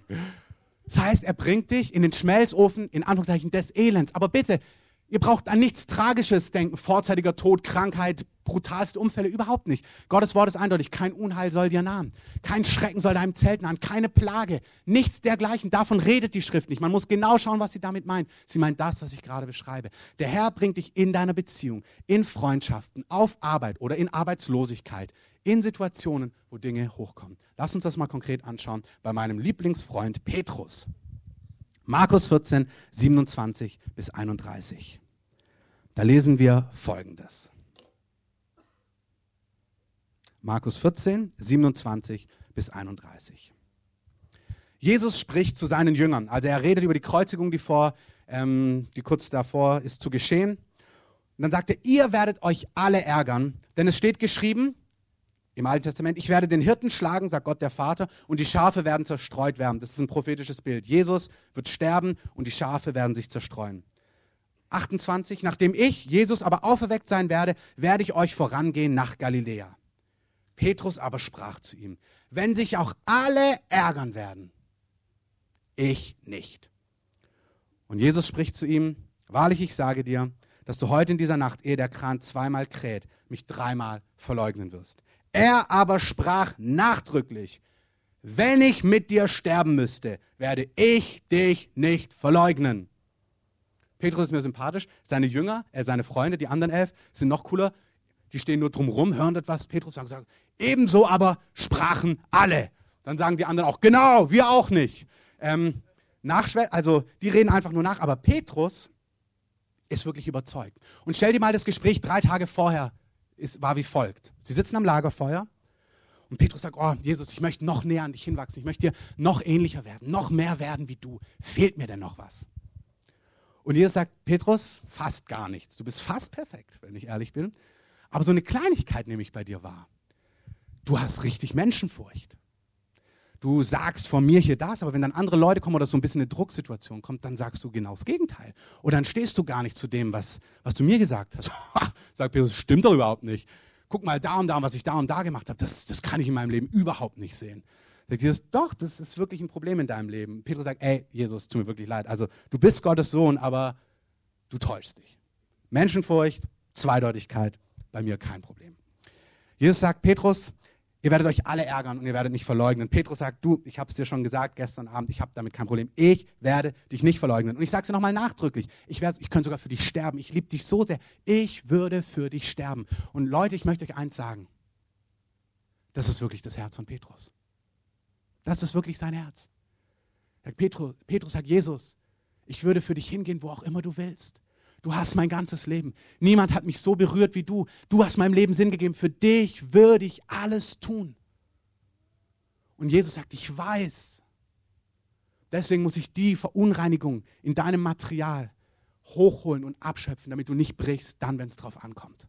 Das heißt, er bringt dich in den Schmelzofen, in Anführungszeichen, des Elends. Aber bitte, Ihr braucht an nichts Tragisches denken, vorzeitiger Tod, Krankheit, brutalste Unfälle, überhaupt nicht. Gottes Wort ist eindeutig, kein Unheil soll dir nahen. Kein Schrecken soll deinem Zelt nahen, keine Plage, nichts dergleichen. Davon redet die Schrift nicht. Man muss genau schauen, was sie damit meint. Sie meint das, was ich gerade beschreibe. Der Herr bringt dich in deiner Beziehung, in Freundschaften, auf Arbeit oder in Arbeitslosigkeit, in Situationen, wo Dinge hochkommen. Lass uns das mal konkret anschauen bei meinem Lieblingsfreund Petrus. Markus 14, 27 bis 31. Da lesen wir Folgendes. Markus 14, 27 bis 31. Jesus spricht zu seinen Jüngern. Also er redet über die Kreuzigung, die vor ähm, die kurz davor ist zu geschehen. Und dann sagt er, ihr werdet euch alle ärgern, denn es steht geschrieben im Alten Testament, ich werde den Hirten schlagen, sagt Gott der Vater, und die Schafe werden zerstreut werden. Das ist ein prophetisches Bild. Jesus wird sterben und die Schafe werden sich zerstreuen. 28, nachdem ich, Jesus, aber auferweckt sein werde, werde ich euch vorangehen nach Galiläa. Petrus aber sprach zu ihm, wenn sich auch alle ärgern werden, ich nicht. Und Jesus spricht zu ihm, wahrlich, ich sage dir, dass du heute in dieser Nacht, ehe der Kran zweimal kräht, mich dreimal verleugnen wirst. Er aber sprach nachdrücklich, wenn ich mit dir sterben müsste, werde ich dich nicht verleugnen. Petrus ist mir sympathisch. Seine Jünger, äh, seine Freunde, die anderen elf, sind noch cooler. Die stehen nur drumrum, hören das, was Petrus sagt. Sagen, ebenso aber sprachen alle. Dann sagen die anderen auch, genau, wir auch nicht. Ähm, also die reden einfach nur nach. Aber Petrus ist wirklich überzeugt. Und stell dir mal das Gespräch drei Tage vorher, ist, war wie folgt. Sie sitzen am Lagerfeuer und Petrus sagt, oh Jesus, ich möchte noch näher an dich hinwachsen. Ich möchte dir noch ähnlicher werden, noch mehr werden wie du. Fehlt mir denn noch was? Und Jesus sagt, Petrus, fast gar nichts. Du bist fast perfekt, wenn ich ehrlich bin. Aber so eine Kleinigkeit nehme ich bei dir wahr. Du hast richtig Menschenfurcht. Du sagst von mir hier das, aber wenn dann andere Leute kommen oder so ein bisschen eine Drucksituation kommt, dann sagst du genau das Gegenteil. Oder dann stehst du gar nicht zu dem, was, was du mir gesagt hast. *laughs* sagt Petrus, stimmt doch überhaupt nicht. Guck mal da und da, was ich da und da gemacht habe. Das, das kann ich in meinem Leben überhaupt nicht sehen. Sagt Jesus, doch, das ist wirklich ein Problem in deinem Leben. Petrus sagt, ey, Jesus, tut mir wirklich leid. Also du bist Gottes Sohn, aber du täuschst dich. Menschenfurcht, Zweideutigkeit, bei mir kein Problem. Jesus sagt, Petrus, ihr werdet euch alle ärgern und ihr werdet nicht verleugnen. Petrus sagt, du, ich habe es dir schon gesagt gestern Abend, ich habe damit kein Problem. Ich werde dich nicht verleugnen. Und ich sage es dir nochmal nachdrücklich. Ich, ich könnte sogar für dich sterben. Ich liebe dich so sehr. Ich würde für dich sterben. Und Leute, ich möchte euch eins sagen. Das ist wirklich das Herz von Petrus. Das ist wirklich sein Herz. Petrus, Petrus sagt, Jesus, ich würde für dich hingehen, wo auch immer du willst. Du hast mein ganzes Leben. Niemand hat mich so berührt wie du. Du hast meinem Leben Sinn gegeben. Für dich würde ich alles tun. Und Jesus sagt, ich weiß. Deswegen muss ich die Verunreinigung in deinem Material hochholen und abschöpfen, damit du nicht brichst, dann, wenn es drauf ankommt.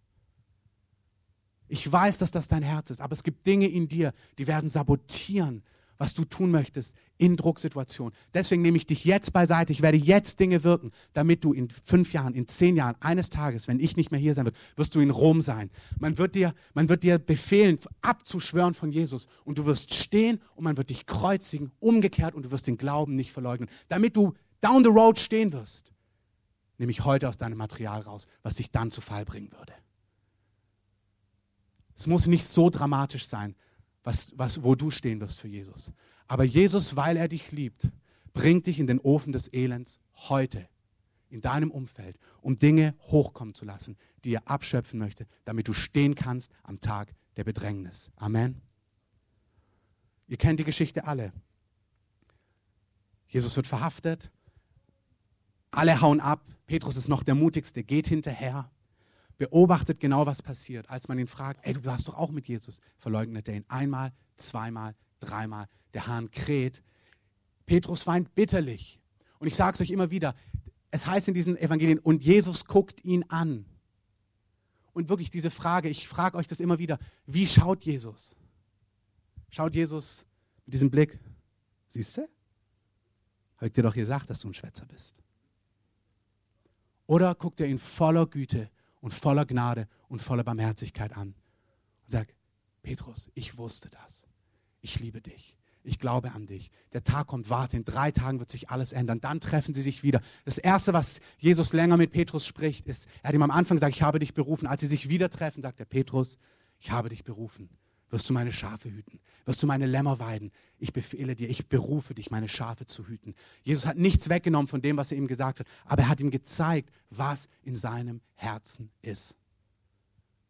Ich weiß, dass das dein Herz ist, aber es gibt Dinge in dir, die werden sabotieren, was du tun möchtest in Drucksituationen. Deswegen nehme ich dich jetzt beiseite. Ich werde jetzt Dinge wirken, damit du in fünf Jahren, in zehn Jahren, eines Tages, wenn ich nicht mehr hier sein wird, wirst du in Rom sein. Man wird dir, man wird dir befehlen, abzuschwören von Jesus. Und du wirst stehen und man wird dich kreuzigen, umgekehrt und du wirst den Glauben nicht verleugnen. Damit du down the road stehen wirst, nehme ich heute aus deinem Material raus, was dich dann zu Fall bringen würde. Es muss nicht so dramatisch sein, was, was, wo du stehen wirst für Jesus. Aber Jesus, weil er dich liebt, bringt dich in den Ofen des Elends heute, in deinem Umfeld, um Dinge hochkommen zu lassen, die er abschöpfen möchte, damit du stehen kannst am Tag der Bedrängnis. Amen. Ihr kennt die Geschichte alle. Jesus wird verhaftet, alle hauen ab, Petrus ist noch der mutigste, geht hinterher beobachtet genau, was passiert. Als man ihn fragt, ey, du warst doch auch mit Jesus, verleugnet er ihn einmal, zweimal, dreimal. Der Hahn kräht. Petrus weint bitterlich. Und ich sage es euch immer wieder, es heißt in diesen Evangelien, und Jesus guckt ihn an. Und wirklich diese Frage, ich frage euch das immer wieder, wie schaut Jesus? Schaut Jesus mit diesem Blick, siehst du? Habe ich dir doch gesagt, dass du ein Schwätzer bist. Oder guckt er ihn voller Güte und voller Gnade und voller Barmherzigkeit an und sagt, Petrus, ich wusste das. Ich liebe dich. Ich glaube an dich. Der Tag kommt, warte, in drei Tagen wird sich alles ändern. Dann treffen sie sich wieder. Das Erste, was Jesus länger mit Petrus spricht, ist, er hat ihm am Anfang gesagt, ich habe dich berufen. Als sie sich wieder treffen, sagt er, Petrus, ich habe dich berufen wirst du meine Schafe hüten, wirst du meine Lämmer weiden. Ich befehle dir, ich berufe dich, meine Schafe zu hüten. Jesus hat nichts weggenommen von dem, was er ihm gesagt hat, aber er hat ihm gezeigt, was in seinem Herzen ist.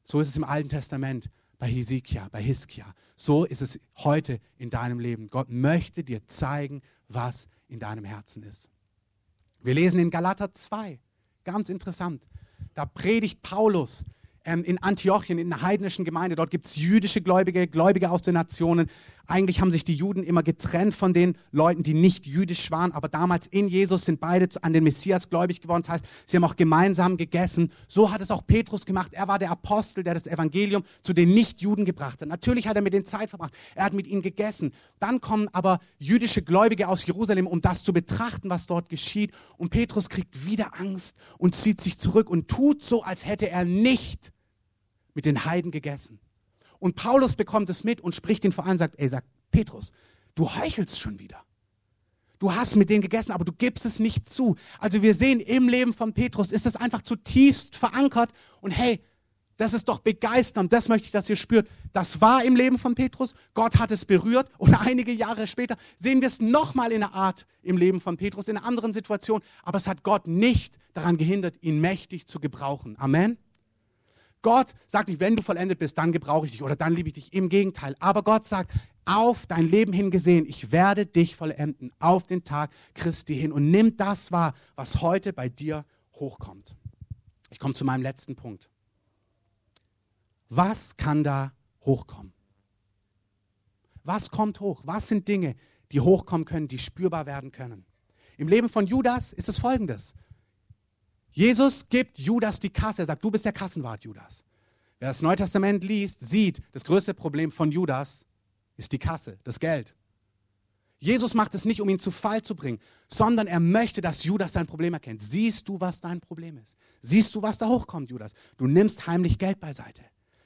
So ist es im Alten Testament bei Hesekiah, bei Hiskia. So ist es heute in deinem Leben. Gott möchte dir zeigen, was in deinem Herzen ist. Wir lesen in Galater 2, ganz interessant. Da predigt Paulus ähm, in Antiochien, in einer heidnischen Gemeinde. Dort gibt es jüdische Gläubige, Gläubige aus den Nationen, eigentlich haben sich die Juden immer getrennt von den Leuten, die nicht jüdisch waren, aber damals in Jesus sind beide an den Messias gläubig geworden. Das heißt, sie haben auch gemeinsam gegessen. So hat es auch Petrus gemacht. Er war der Apostel, der das Evangelium zu den Nichtjuden gebracht hat. Natürlich hat er mit denen Zeit verbracht. Er hat mit ihnen gegessen. Dann kommen aber jüdische Gläubige aus Jerusalem, um das zu betrachten, was dort geschieht. Und Petrus kriegt wieder Angst und zieht sich zurück und tut so, als hätte er nicht mit den Heiden gegessen. Und Paulus bekommt es mit und spricht ihn vor an und sagt, ey, sagt Petrus, du heuchelst schon wieder. Du hast mit denen gegessen, aber du gibst es nicht zu. Also wir sehen im Leben von Petrus ist es einfach zutiefst verankert und hey, das ist doch begeisternd. Das möchte ich, dass ihr spürt. Das war im Leben von Petrus. Gott hat es berührt. Und *laughs* einige Jahre später sehen wir es nochmal in einer Art im Leben von Petrus, in einer anderen Situation. Aber es hat Gott nicht daran gehindert, ihn mächtig zu gebrauchen. Amen. Gott sagt nicht, wenn du vollendet bist, dann gebrauche ich dich oder dann liebe ich dich. Im Gegenteil. Aber Gott sagt, auf dein Leben hingesehen, ich werde dich vollenden, auf den Tag Christi hin und nimm das wahr, was heute bei dir hochkommt. Ich komme zu meinem letzten Punkt. Was kann da hochkommen? Was kommt hoch? Was sind Dinge, die hochkommen können, die spürbar werden können? Im Leben von Judas ist es folgendes. Jesus gibt Judas die Kasse. Er sagt, du bist der Kassenwart, Judas. Wer das Neue Testament liest, sieht, das größte Problem von Judas ist die Kasse, das Geld. Jesus macht es nicht, um ihn zu Fall zu bringen, sondern er möchte, dass Judas sein Problem erkennt. Siehst du, was dein Problem ist? Siehst du, was da hochkommt, Judas? Du nimmst heimlich Geld beiseite.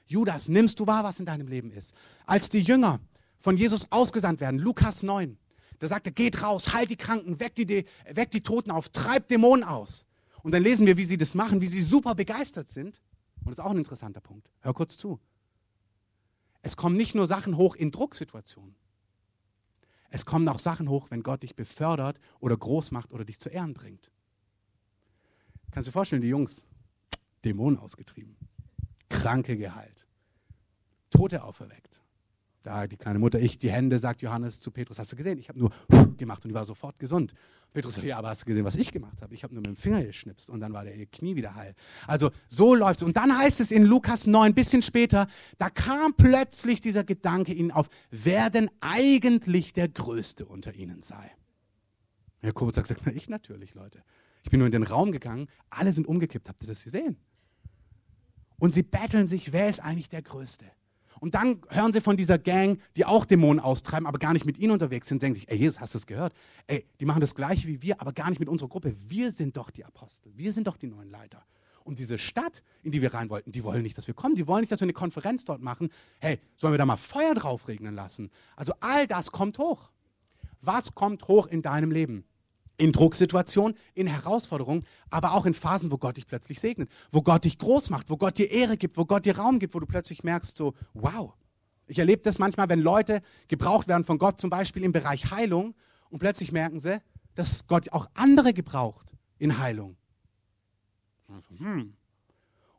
Judas, nimmst du wahr, was in deinem Leben ist? Als die Jünger von Jesus ausgesandt werden, Lukas 9, da sagt er, geht raus, halt die Kranken, weckt die, weckt die Toten auf, treibt Dämonen aus. Und dann lesen wir, wie sie das machen, wie sie super begeistert sind. Und das ist auch ein interessanter Punkt. Hör kurz zu. Es kommen nicht nur Sachen hoch in Drucksituationen. Es kommen auch Sachen hoch, wenn Gott dich befördert oder groß macht oder dich zu Ehren bringt. Kannst du dir vorstellen, die Jungs, Dämonen ausgetrieben, Kranke geheilt, Tote auferweckt, da die kleine Mutter, ich die Hände, sagt Johannes zu Petrus, hast du gesehen? Ich habe nur *laughs* gemacht und die war sofort gesund. Petrus sagt, ja, aber hast du gesehen, was ich gemacht habe? Ich habe nur mit dem Finger geschnipst und dann war der Knie wieder heil. Also so läuft es. Und dann heißt es in Lukas 9, ein bisschen später, da kam plötzlich dieser Gedanke ihnen auf, wer denn eigentlich der Größte unter ihnen sei. Jakobus sagt, na, ich natürlich, Leute. Ich bin nur in den Raum gegangen, alle sind umgekippt. Habt ihr das gesehen? Und sie betteln sich, wer ist eigentlich der Größte? Und dann hören sie von dieser Gang, die auch Dämonen austreiben, aber gar nicht mit ihnen unterwegs sind, denken sich, ey Jesus, hast du das gehört? Ey, die machen das gleiche wie wir, aber gar nicht mit unserer Gruppe. Wir sind doch die Apostel, wir sind doch die neuen Leiter. Und diese Stadt, in die wir rein wollten, die wollen nicht, dass wir kommen. Die wollen nicht, dass wir eine Konferenz dort machen. Hey, sollen wir da mal Feuer drauf regnen lassen? Also all das kommt hoch. Was kommt hoch in deinem Leben? In Drucksituationen, in Herausforderungen, aber auch in Phasen, wo Gott dich plötzlich segnet, wo Gott dich groß macht, wo Gott dir Ehre gibt, wo Gott dir Raum gibt, wo du plötzlich merkst, so, wow. Ich erlebe das manchmal, wenn Leute gebraucht werden von Gott, zum Beispiel im Bereich Heilung, und plötzlich merken sie, dass Gott auch andere gebraucht in Heilung. Hm.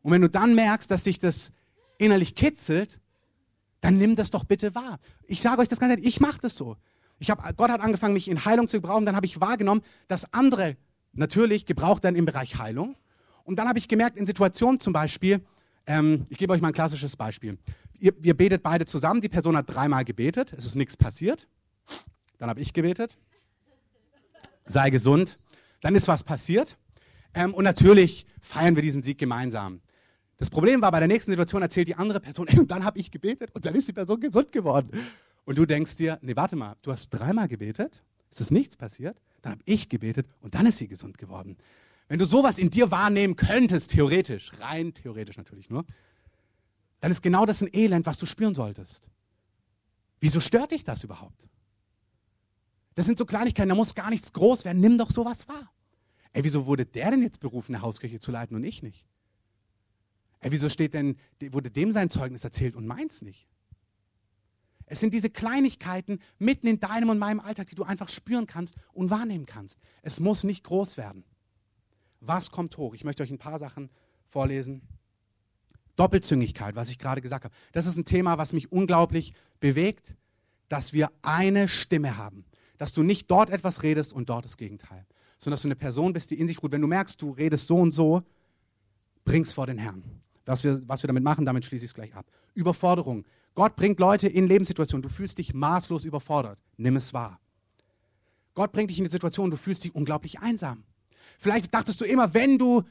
Und wenn du dann merkst, dass sich das innerlich kitzelt, dann nimm das doch bitte wahr. Ich sage euch das ganz ehrlich, ich mache das so. Ich hab, Gott hat angefangen, mich in Heilung zu gebrauchen. Dann habe ich wahrgenommen, dass andere natürlich gebraucht werden im Bereich Heilung. Und dann habe ich gemerkt, in Situationen zum Beispiel, ähm, ich gebe euch mal ein klassisches Beispiel. Ihr, ihr betet beide zusammen, die Person hat dreimal gebetet, es ist nichts passiert. Dann habe ich gebetet, sei gesund. Dann ist was passiert. Ähm, und natürlich feiern wir diesen Sieg gemeinsam. Das Problem war, bei der nächsten Situation erzählt die andere Person, *laughs* und dann habe ich gebetet und dann ist die Person gesund geworden. Und du denkst dir, nee, warte mal, du hast dreimal gebetet, es ist nichts passiert, dann habe ich gebetet und dann ist sie gesund geworden. Wenn du sowas in dir wahrnehmen könntest, theoretisch, rein theoretisch natürlich nur, dann ist genau das ein Elend, was du spüren solltest. Wieso stört dich das überhaupt? Das sind so Kleinigkeiten, da muss gar nichts groß werden. Nimm doch sowas wahr. Ey, wieso wurde der denn jetzt berufen, eine Hauskirche zu leiten und ich nicht? Ey, wieso steht denn, wurde dem sein Zeugnis erzählt und meins nicht? Es sind diese Kleinigkeiten mitten in deinem und meinem Alltag, die du einfach spüren kannst und wahrnehmen kannst. Es muss nicht groß werden. Was kommt hoch? Ich möchte euch ein paar Sachen vorlesen. Doppelzüngigkeit, was ich gerade gesagt habe. Das ist ein Thema, was mich unglaublich bewegt, dass wir eine Stimme haben. Dass du nicht dort etwas redest und dort das Gegenteil. Sondern dass du eine Person bist, die in sich ruht. Wenn du merkst, du redest so und so, bring's vor den Herrn. Was wir, was wir damit machen, damit schließe ich es gleich ab. Überforderung. Gott bringt Leute in Lebenssituationen, du fühlst dich maßlos überfordert. Nimm es wahr. Gott bringt dich in die Situation, du fühlst dich unglaublich einsam. Vielleicht dachtest du immer, wenn du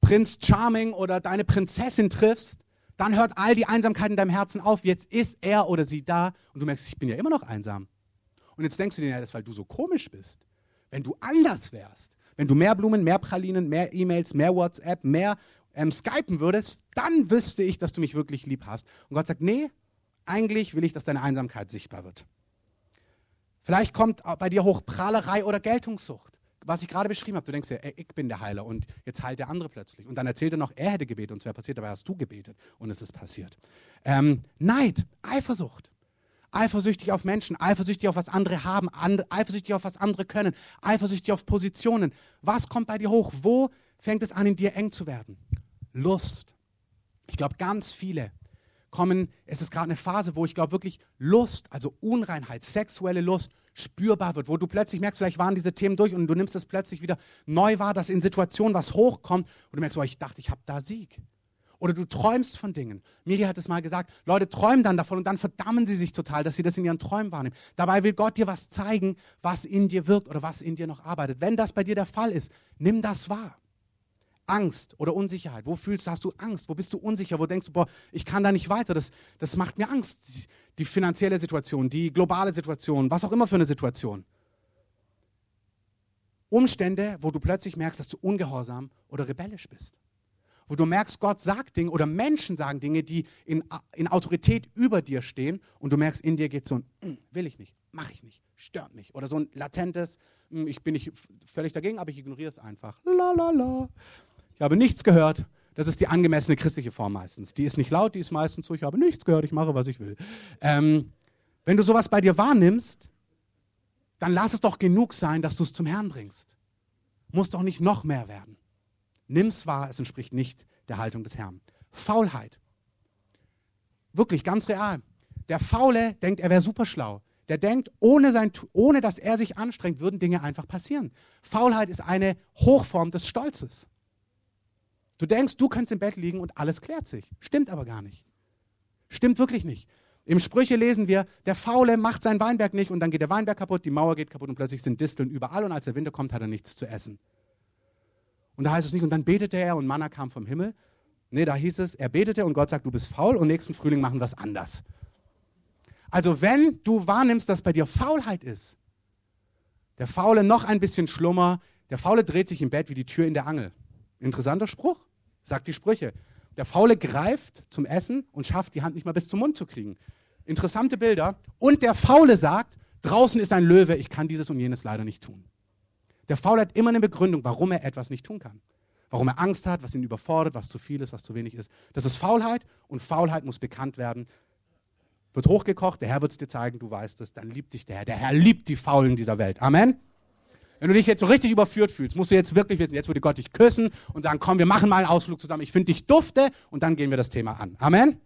Prinz Charming oder deine Prinzessin triffst, dann hört all die Einsamkeit in deinem Herzen auf. Jetzt ist er oder sie da und du merkst, ich bin ja immer noch einsam. Und jetzt denkst du dir, ja, das ist, weil du so komisch bist. Wenn du anders wärst, wenn du mehr Blumen, mehr Pralinen, mehr E-Mails, mehr WhatsApp, mehr ähm, Skypen würdest, dann wüsste ich, dass du mich wirklich lieb hast. Und Gott sagt, nee, eigentlich will ich, dass deine Einsamkeit sichtbar wird. Vielleicht kommt bei dir hoch Prahlerei oder Geltungssucht. Was ich gerade beschrieben habe, du denkst dir, ey, ich bin der Heiler und jetzt heilt der andere plötzlich. Und dann erzählt er noch, er hätte gebetet und es wäre passiert, dabei hast du gebetet und es ist passiert. Ähm, Neid, Eifersucht. Eifersüchtig auf Menschen, eifersüchtig auf was andere haben, eifersüchtig auf was andere können, eifersüchtig auf Positionen. Was kommt bei dir hoch? Wo fängt es an, in dir eng zu werden? Lust. Ich glaube, ganz viele kommen, es ist gerade eine Phase, wo ich glaube wirklich Lust, also Unreinheit, sexuelle Lust spürbar wird, wo du plötzlich merkst, vielleicht waren diese Themen durch und du nimmst es plötzlich wieder neu wahr, dass in Situationen was hochkommt und du merkst, oh, ich dachte, ich habe da Sieg. Oder du träumst von Dingen. Miri hat es mal gesagt, Leute träumen dann davon und dann verdammen sie sich total, dass sie das in ihren Träumen wahrnehmen. Dabei will Gott dir was zeigen, was in dir wirkt oder was in dir noch arbeitet. Wenn das bei dir der Fall ist, nimm das wahr. Angst oder Unsicherheit. Wo fühlst du, hast du Angst? Wo bist du unsicher? Wo denkst du, boah, ich kann da nicht weiter, das, das macht mir Angst. Die, finanzielle Situation, die globale Situation, was auch immer für eine Situation. Umstände, wo du plötzlich merkst, dass du ungehorsam oder rebellisch bist. Wo du merkst, Gott sagt Dinge oder Menschen sagen Dinge, die in, in Autorität über dir stehen und du merkst, in dir geht so ein, hm, will ich nicht, mache ich nicht, stört mich. Oder so ein latentes, hm, ich bin nicht völlig dagegen, aber ich ignoriere es einfach. La la la. Ich habe nichts gehört. Das ist die angemessene christliche Form meistens. Die ist nicht laut, die ist meistens so, ich habe nichts gehört, ich mache, was ich will. Ähm, wenn du sowas bei dir wahrnimmst, dann lass es doch genug sein, dass du es zum Herrn bringst. Muss doch nicht noch mehr werden. Nimm's wahr, es entspricht nicht der Haltung des Herrn. Faulheit. Wirklich ganz real. Der Faule denkt, er wäre super schlau. Der denkt, ohne, sein, ohne dass er sich anstrengt, würden Dinge einfach passieren. Faulheit ist eine Hochform des Stolzes. Du denkst, du kannst im Bett liegen und alles klärt sich. Stimmt aber gar nicht. Stimmt wirklich nicht. Im Sprüche lesen wir, der Faule macht seinen Weinberg nicht und dann geht der Weinberg kaputt, die Mauer geht kaputt und plötzlich sind Disteln überall und als der Winter kommt, hat er nichts zu essen. Und da heißt es nicht, und dann betete er und Manna kam vom Himmel. Nee, da hieß es, er betete und Gott sagt, du bist faul und nächsten Frühling machen wir es anders. Also wenn du wahrnimmst, dass bei dir Faulheit ist, der Faule noch ein bisschen schlummer, der Faule dreht sich im Bett wie die Tür in der Angel. Interessanter Spruch sagt die Sprüche. Der Faule greift zum Essen und schafft die Hand nicht mal bis zum Mund zu kriegen. Interessante Bilder. Und der Faule sagt, draußen ist ein Löwe, ich kann dieses und jenes leider nicht tun. Der Faule hat immer eine Begründung, warum er etwas nicht tun kann. Warum er Angst hat, was ihn überfordert, was zu viel ist, was zu wenig ist. Das ist Faulheit und Faulheit muss bekannt werden. Wird hochgekocht, der Herr wird es dir zeigen, du weißt es, dann liebt dich der Herr. Der Herr liebt die Faulen dieser Welt. Amen. Wenn du dich jetzt so richtig überführt fühlst, musst du jetzt wirklich wissen, jetzt würde Gott dich küssen und sagen, komm, wir machen mal einen Ausflug zusammen. Ich finde dich dufte und dann gehen wir das Thema an. Amen?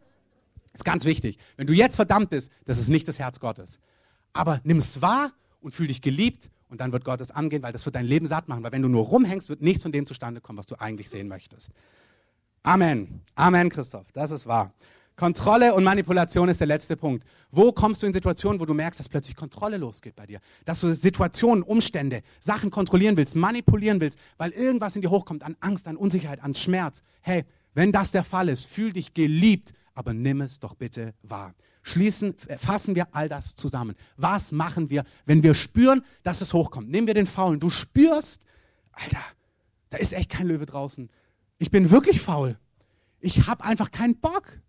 Ist ganz wichtig. Wenn du jetzt verdammt bist, das ist nicht das Herz Gottes. Aber nimm es wahr und fühl dich geliebt und dann wird Gott es angehen, weil das wird dein Leben satt machen. Weil wenn du nur rumhängst, wird nichts von dem zustande kommen, was du eigentlich sehen möchtest. Amen. Amen, Christoph. Das ist wahr. Kontrolle und Manipulation ist der letzte Punkt. Wo kommst du in Situationen, wo du merkst, dass plötzlich Kontrolle losgeht bei dir? Dass du Situationen, Umstände, Sachen kontrollieren willst, manipulieren willst, weil irgendwas in dir hochkommt an Angst, an Unsicherheit, an Schmerz. Hey, wenn das der Fall ist, fühl dich geliebt, aber nimm es doch bitte wahr. Schließen, fassen wir all das zusammen. Was machen wir, wenn wir spüren, dass es hochkommt? Nehmen wir den Faulen. Du spürst, Alter, da ist echt kein Löwe draußen. Ich bin wirklich faul. Ich habe einfach keinen Bock.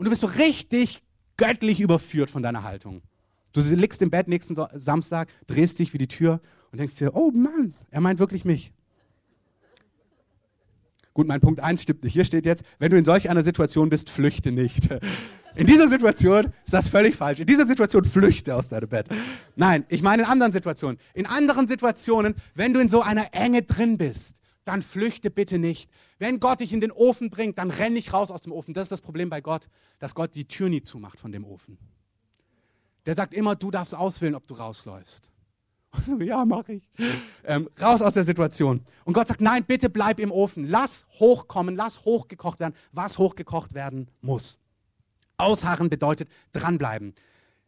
Und du bist so richtig göttlich überführt von deiner Haltung. Du liegst im Bett nächsten Samstag, drehst dich wie die Tür und denkst dir, oh Mann, er meint wirklich mich. Gut, mein Punkt 1 stimmt nicht. Hier steht jetzt, wenn du in solch einer Situation bist, flüchte nicht. In dieser Situation ist das völlig falsch. In dieser Situation flüchte aus deinem Bett. Nein, ich meine in anderen Situationen. In anderen Situationen, wenn du in so einer Enge drin bist, dann flüchte bitte nicht. Wenn Gott dich in den Ofen bringt, dann renn nicht raus aus dem Ofen. Das ist das Problem bei Gott, dass Gott die Tür nie zumacht von dem Ofen. Der sagt immer, du darfst auswählen, ob du rausläufst. *laughs* Ja, mache ich. Ähm, raus aus der Situation. Und Gott sagt, nein, bitte bleib im Ofen. Lass hochkommen, lass hochgekocht werden, was hochgekocht werden muss. Ausharren bedeutet dranbleiben.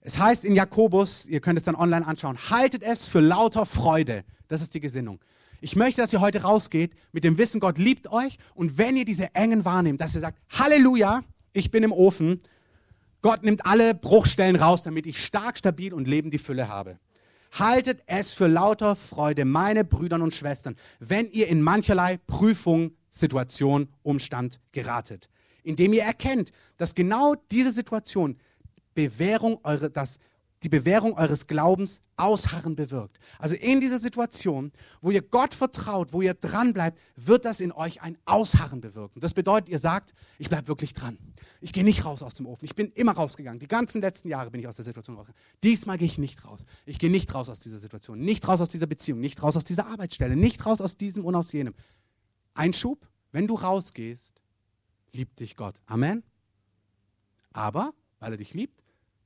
Es heißt in Jakobus, ihr könnt es dann online anschauen, haltet es für lauter Freude. Das ist die Gesinnung. Ich möchte, dass ihr heute rausgeht mit dem Wissen, Gott liebt euch und wenn ihr diese Engen wahrnehmt, dass ihr sagt, Halleluja, ich bin im Ofen. Gott nimmt alle Bruchstellen raus, damit ich stark, stabil und Leben die Fülle habe. Haltet es für lauter Freude, meine Brüder und Schwestern, wenn ihr in mancherlei Prüfung, Situation, Umstand geratet. Indem ihr erkennt, dass genau diese Situation Bewährung eure, das die Bewährung eures Glaubens ausharren bewirkt. Also in dieser Situation, wo ihr Gott vertraut, wo ihr dran bleibt, wird das in euch ein Ausharren bewirken. Das bedeutet, ihr sagt, ich bleibe wirklich dran. Ich gehe nicht raus aus dem Ofen. Ich bin immer rausgegangen. Die ganzen letzten Jahre bin ich aus der Situation rausgegangen. Diesmal gehe ich nicht raus. Ich gehe nicht raus aus dieser Situation, nicht raus aus dieser Beziehung, nicht raus aus dieser Arbeitsstelle, nicht raus aus diesem und aus jenem. Einschub, wenn du rausgehst, liebt dich Gott. Amen. Aber, weil er dich liebt,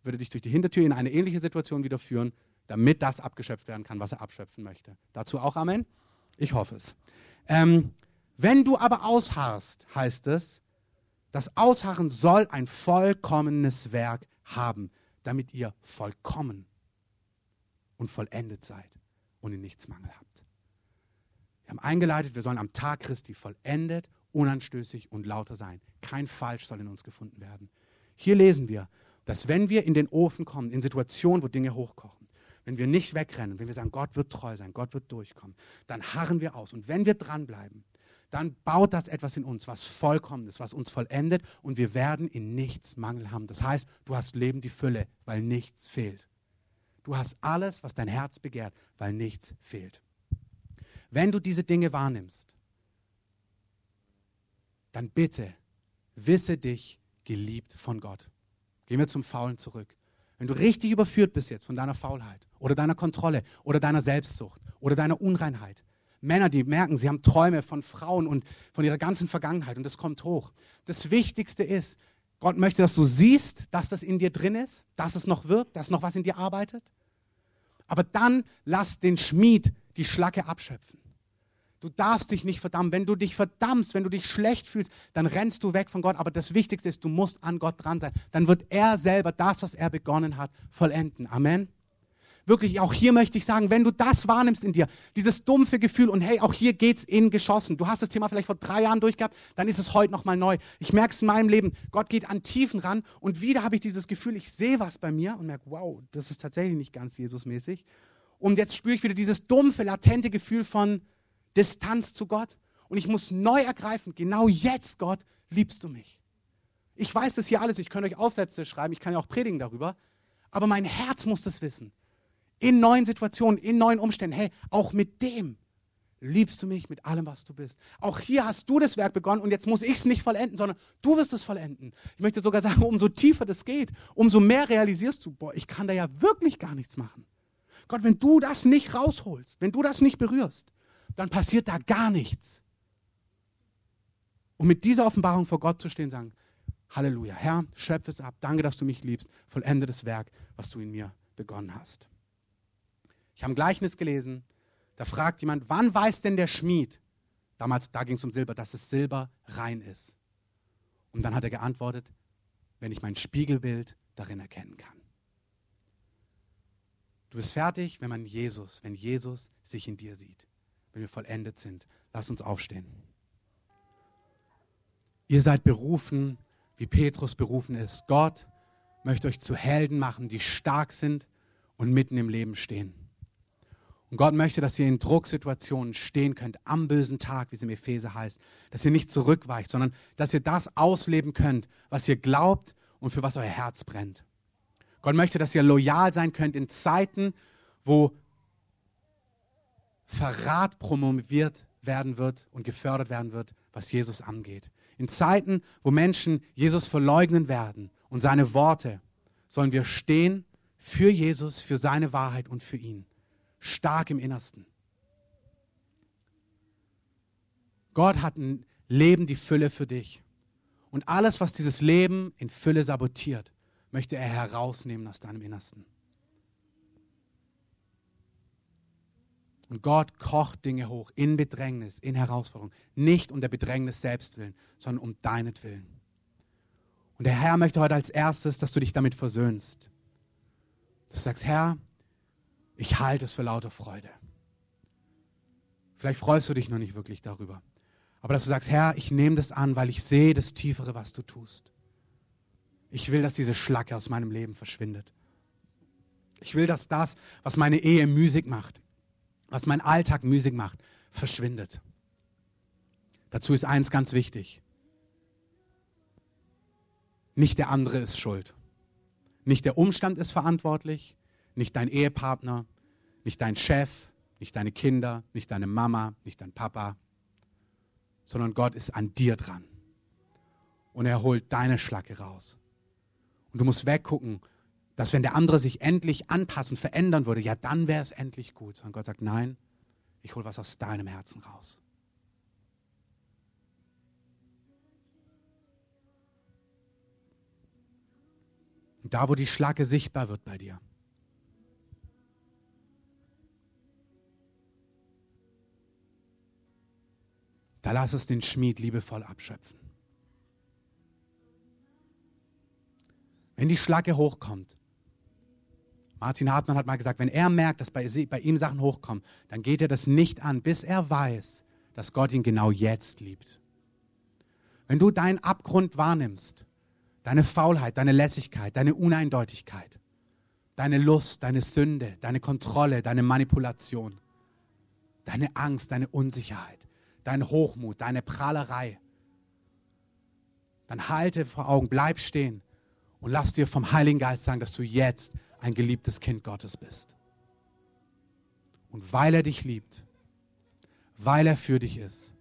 würde dich durch die Hintertür in eine ähnliche Situation wieder führen, damit das abgeschöpft werden kann, was er abschöpfen möchte. Dazu auch Amen? Ich hoffe es. Ähm, wenn du aber ausharrst, heißt es, das Ausharren soll ein vollkommenes Werk haben, damit ihr vollkommen und vollendet seid und in nichts Mangel habt. Wir haben eingeleitet, wir sollen am Tag Christi vollendet, unanstößig und lauter sein. Kein Falsch soll in uns gefunden werden. Hier lesen wir, dass wenn wir in den Ofen kommen, in Situationen, wo Dinge hochkochen, wenn wir nicht wegrennen, wenn wir sagen, Gott wird treu sein, Gott wird durchkommen, dann harren wir aus. Und wenn wir dranbleiben, dann baut das etwas in uns, was vollkommen ist, was uns vollendet und wir werden in nichts Mangel haben. Das heißt, du hast Leben die Fülle, weil nichts fehlt. Du hast alles, was dein Herz begehrt, weil nichts fehlt. Wenn du diese Dinge wahrnimmst, dann bitte wisse dich geliebt von Gott. Gehen wir zum Faulen zurück. Wenn du richtig überführt bist jetzt von deiner Faulheit oder deiner Kontrolle oder deiner Selbstsucht oder deiner Unreinheit, Männer, die merken, sie haben Träume von Frauen und von ihrer ganzen Vergangenheit und das kommt hoch. Das Wichtigste ist, Gott möchte, dass du siehst, dass das in dir drin ist, dass es noch wirkt, dass noch was in dir arbeitet. Aber dann lass den Schmied die Schlacke abschöpfen. Du darfst dich nicht verdammen. Wenn du dich verdammst, wenn du dich schlecht fühlst, dann rennst du weg von Gott. Aber das Wichtigste ist, du musst an Gott dran sein. Dann wird er selber das, was er begonnen hat, vollenden. Amen. Wirklich, auch hier möchte ich sagen, wenn du das wahrnimmst in dir, dieses dumpfe Gefühl und hey, auch hier geht's in geschossen. Du hast das Thema vielleicht vor drei Jahren durchgehabt, dann ist es heute nochmal neu. Ich merke es in meinem Leben, Gott geht an Tiefen ran und wieder habe ich dieses Gefühl, ich sehe was bei mir und merke, wow, das ist tatsächlich nicht ganz Jesusmäßig. Und jetzt spüre ich wieder dieses dumpfe, latente Gefühl von, Distanz zu Gott. Und ich muss neu ergreifen, genau jetzt, Gott, liebst du mich. Ich weiß das hier alles, ich könnte euch Aufsätze schreiben, ich kann ja auch predigen darüber, aber mein Herz muss das wissen. In neuen Situationen, in neuen Umständen, hey, auch mit dem liebst du mich mit allem, was du bist. Auch hier hast du das Werk begonnen und jetzt muss ich es nicht vollenden, sondern du wirst es vollenden. Ich möchte sogar sagen, *laughs* umso tiefer das geht, umso mehr realisierst du, boah, ich kann da ja wirklich gar nichts machen. Gott, wenn du das nicht rausholst, wenn du das nicht berührst, dann passiert da gar nichts. Und mit dieser Offenbarung vor Gott zu stehen, sagen, Halleluja, Herr, schöpfe es ab, danke, dass du mich liebst, vollende das Werk, was du in mir begonnen hast. Ich habe ein Gleichnis gelesen, da fragt jemand, wann weiß denn der Schmied, damals, da ging es um Silber, dass das Silber rein ist. Und dann hat er geantwortet, wenn ich mein Spiegelbild darin erkennen kann. Du bist fertig, wenn man Jesus, wenn Jesus sich in dir sieht wenn wir vollendet sind. Lasst uns aufstehen. Ihr seid berufen, wie Petrus berufen ist. Gott möchte euch zu Helden machen, die stark sind und mitten im Leben stehen. Und Gott möchte, dass ihr in Drucksituationen stehen könnt, am bösen Tag, wie es im Epheser heißt. Dass ihr nicht zurückweicht, sondern dass ihr das ausleben könnt, was ihr glaubt und für was euer Herz brennt. Gott möchte, dass ihr loyal sein könnt in Zeiten, wo Verrat promoviert werden wird und gefördert werden wird, was Jesus angeht. In Zeiten, wo Menschen Jesus verleugnen werden und seine Worte, sollen wir stehen für Jesus, für seine Wahrheit und für ihn. Stark im Innersten. Gott hat ein Leben, die Fülle für dich. Und alles, was dieses Leben in Fülle sabotiert, möchte er herausnehmen aus deinem Innersten. Und Gott kocht Dinge hoch in Bedrängnis, in Herausforderung. Nicht um der Bedrängnis selbst willen, sondern um deinetwillen. Und der Herr möchte heute als erstes, dass du dich damit versöhnst. Dass du sagst, Herr, ich halte es für lauter Freude. Vielleicht freust du dich noch nicht wirklich darüber. Aber dass du sagst, Herr, ich nehme das an, weil ich sehe das Tiefere, was du tust. Ich will, dass diese Schlacke aus meinem Leben verschwindet. Ich will, dass das, was meine Ehe Musik macht, was mein Alltag Musik macht, verschwindet. Dazu ist eins ganz wichtig. Nicht der andere ist schuld. Nicht der Umstand ist verantwortlich, nicht dein Ehepartner, nicht dein Chef, nicht deine Kinder, nicht deine Mama, nicht dein Papa, sondern Gott ist an dir dran. Und er holt deine Schlacke raus. Und du musst weggucken, dass wenn der andere sich endlich anpassen, verändern würde, ja, dann wäre es endlich gut. Und Gott sagt, nein, ich hole was aus deinem Herzen raus. Und da, wo die Schlacke sichtbar wird bei dir, da lass es den Schmied liebevoll abschöpfen. Wenn die Schlacke hochkommt, Martin Hartmann hat mal gesagt, wenn er merkt, dass bei, bei ihm Sachen hochkommen, dann geht er das nicht an, bis er weiß, dass Gott ihn genau jetzt liebt. Wenn du deinen Abgrund wahrnimmst, deine Faulheit, deine Lässigkeit, deine Uneindeutigkeit, deine Lust, deine Sünde, deine Kontrolle, deine Manipulation, deine Angst, deine Unsicherheit, dein Hochmut, deine Prahlerei, dann halte vor Augen, bleib stehen und lass dir vom Heiligen Geist sagen, dass du jetzt ein geliebtes Kind Gottes bist. Und weil er dich liebt, weil er für dich ist,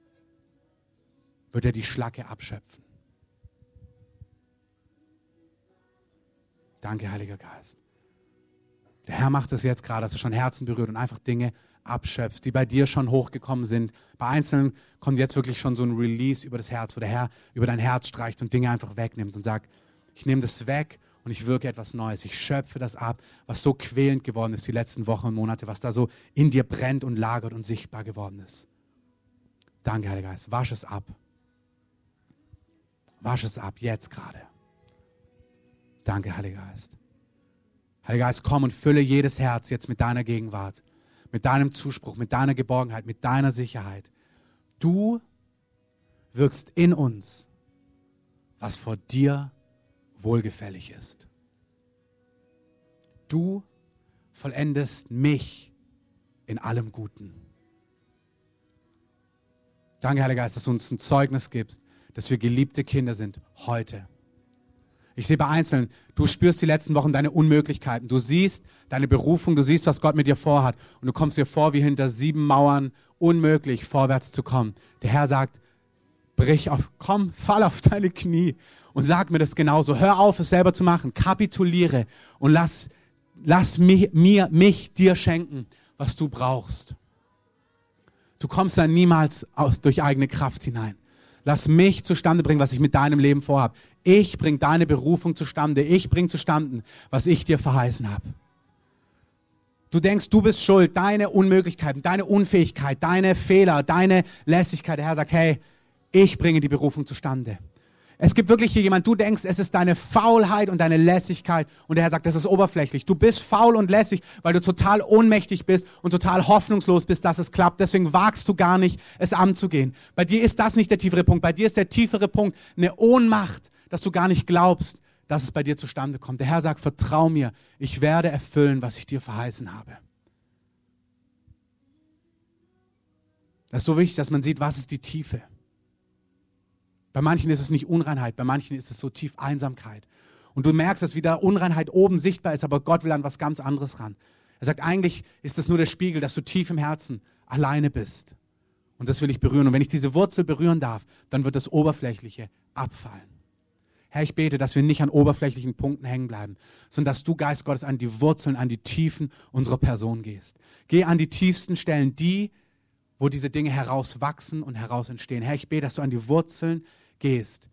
wird er die Schlacke abschöpfen. Danke, Heiliger Geist. Der Herr macht es jetzt gerade, dass er schon Herzen berührt und einfach Dinge abschöpft, die bei dir schon hochgekommen sind. Bei Einzelnen kommt jetzt wirklich schon so ein Release über das Herz, wo der Herr über dein Herz streicht und Dinge einfach wegnimmt und sagt, ich nehme das weg und ich wirke etwas Neues. Ich schöpfe das ab, was so quälend geworden ist die letzten Wochen und Monate, was da so in dir brennt und lagert und sichtbar geworden ist. Danke, Heiliger Geist. Wasch es ab. Wasch es ab, jetzt gerade. Danke, Heiliger Geist. Heiliger Geist, komm und fülle jedes Herz jetzt mit deiner Gegenwart, mit deinem Zuspruch, mit deiner Geborgenheit, mit deiner Sicherheit. Du wirkst in uns, was vor dir wohlgefällig ist. Du vollendest mich in allem Guten. Danke, Heiliger Geist, dass du uns ein Zeugnis gibst, dass wir geliebte Kinder sind heute. Ich sehe bei Einzelnen, du spürst die letzten Wochen deine Unmöglichkeiten. Du siehst deine Berufung, du siehst, was Gott mit dir vorhat. Und du kommst dir vor, wie hinter sieben Mauern unmöglich vorwärts zu kommen. Der Herr sagt, brich auf, komm, fall auf deine Knie und sag mir das genauso. Hör auf, es selber zu machen. Kapituliere und lass, lass mich, mir, mich dir schenken, was du brauchst. Du kommst da niemals aus, durch eigene Kraft hinein. Lass mich zustande bringen, was ich mit deinem Leben vorhabe. Ich bring deine Berufung zustande. Ich bring zustande, was ich dir verheißen habe. Du denkst, du bist schuld, deine Unmöglichkeiten, deine Unfähigkeit, deine Fehler, deine Lässigkeit. Der Herr sagt, hey, ich bringe die Berufung zustande. Es gibt wirklich hier jemand, du denkst, es ist deine Faulheit und deine Lässigkeit und der Herr sagt, das ist oberflächlich. Du bist faul und lässig, weil du total ohnmächtig bist und total hoffnungslos bist, dass es klappt. Deswegen wagst du gar nicht, es anzugehen. Bei dir ist das nicht der tiefere Punkt. Bei dir ist der tiefere Punkt eine Ohnmacht, dass du gar nicht glaubst, dass es bei dir zustande kommt. Der Herr sagt, vertrau mir, ich werde erfüllen, was ich dir verheißen habe. Das ist so wichtig, dass man sieht, was ist die Tiefe. Bei manchen ist es nicht Unreinheit, bei manchen ist es so tief Einsamkeit. Und du merkst, dass wieder Unreinheit oben sichtbar ist, aber Gott will an was ganz anderes ran. Er sagt, eigentlich ist das nur der Spiegel, dass du tief im Herzen alleine bist. Und das will ich berühren. Und wenn ich diese Wurzel berühren darf, dann wird das Oberflächliche abfallen. Herr, ich bete, dass wir nicht an oberflächlichen Punkten hängen bleiben, sondern dass du, Geist Gottes, an die Wurzeln, an die Tiefen unserer Person gehst. Geh an die tiefsten Stellen, die, wo diese Dinge herauswachsen und heraus entstehen. Herr, ich bete, dass du an die Wurzeln gehst,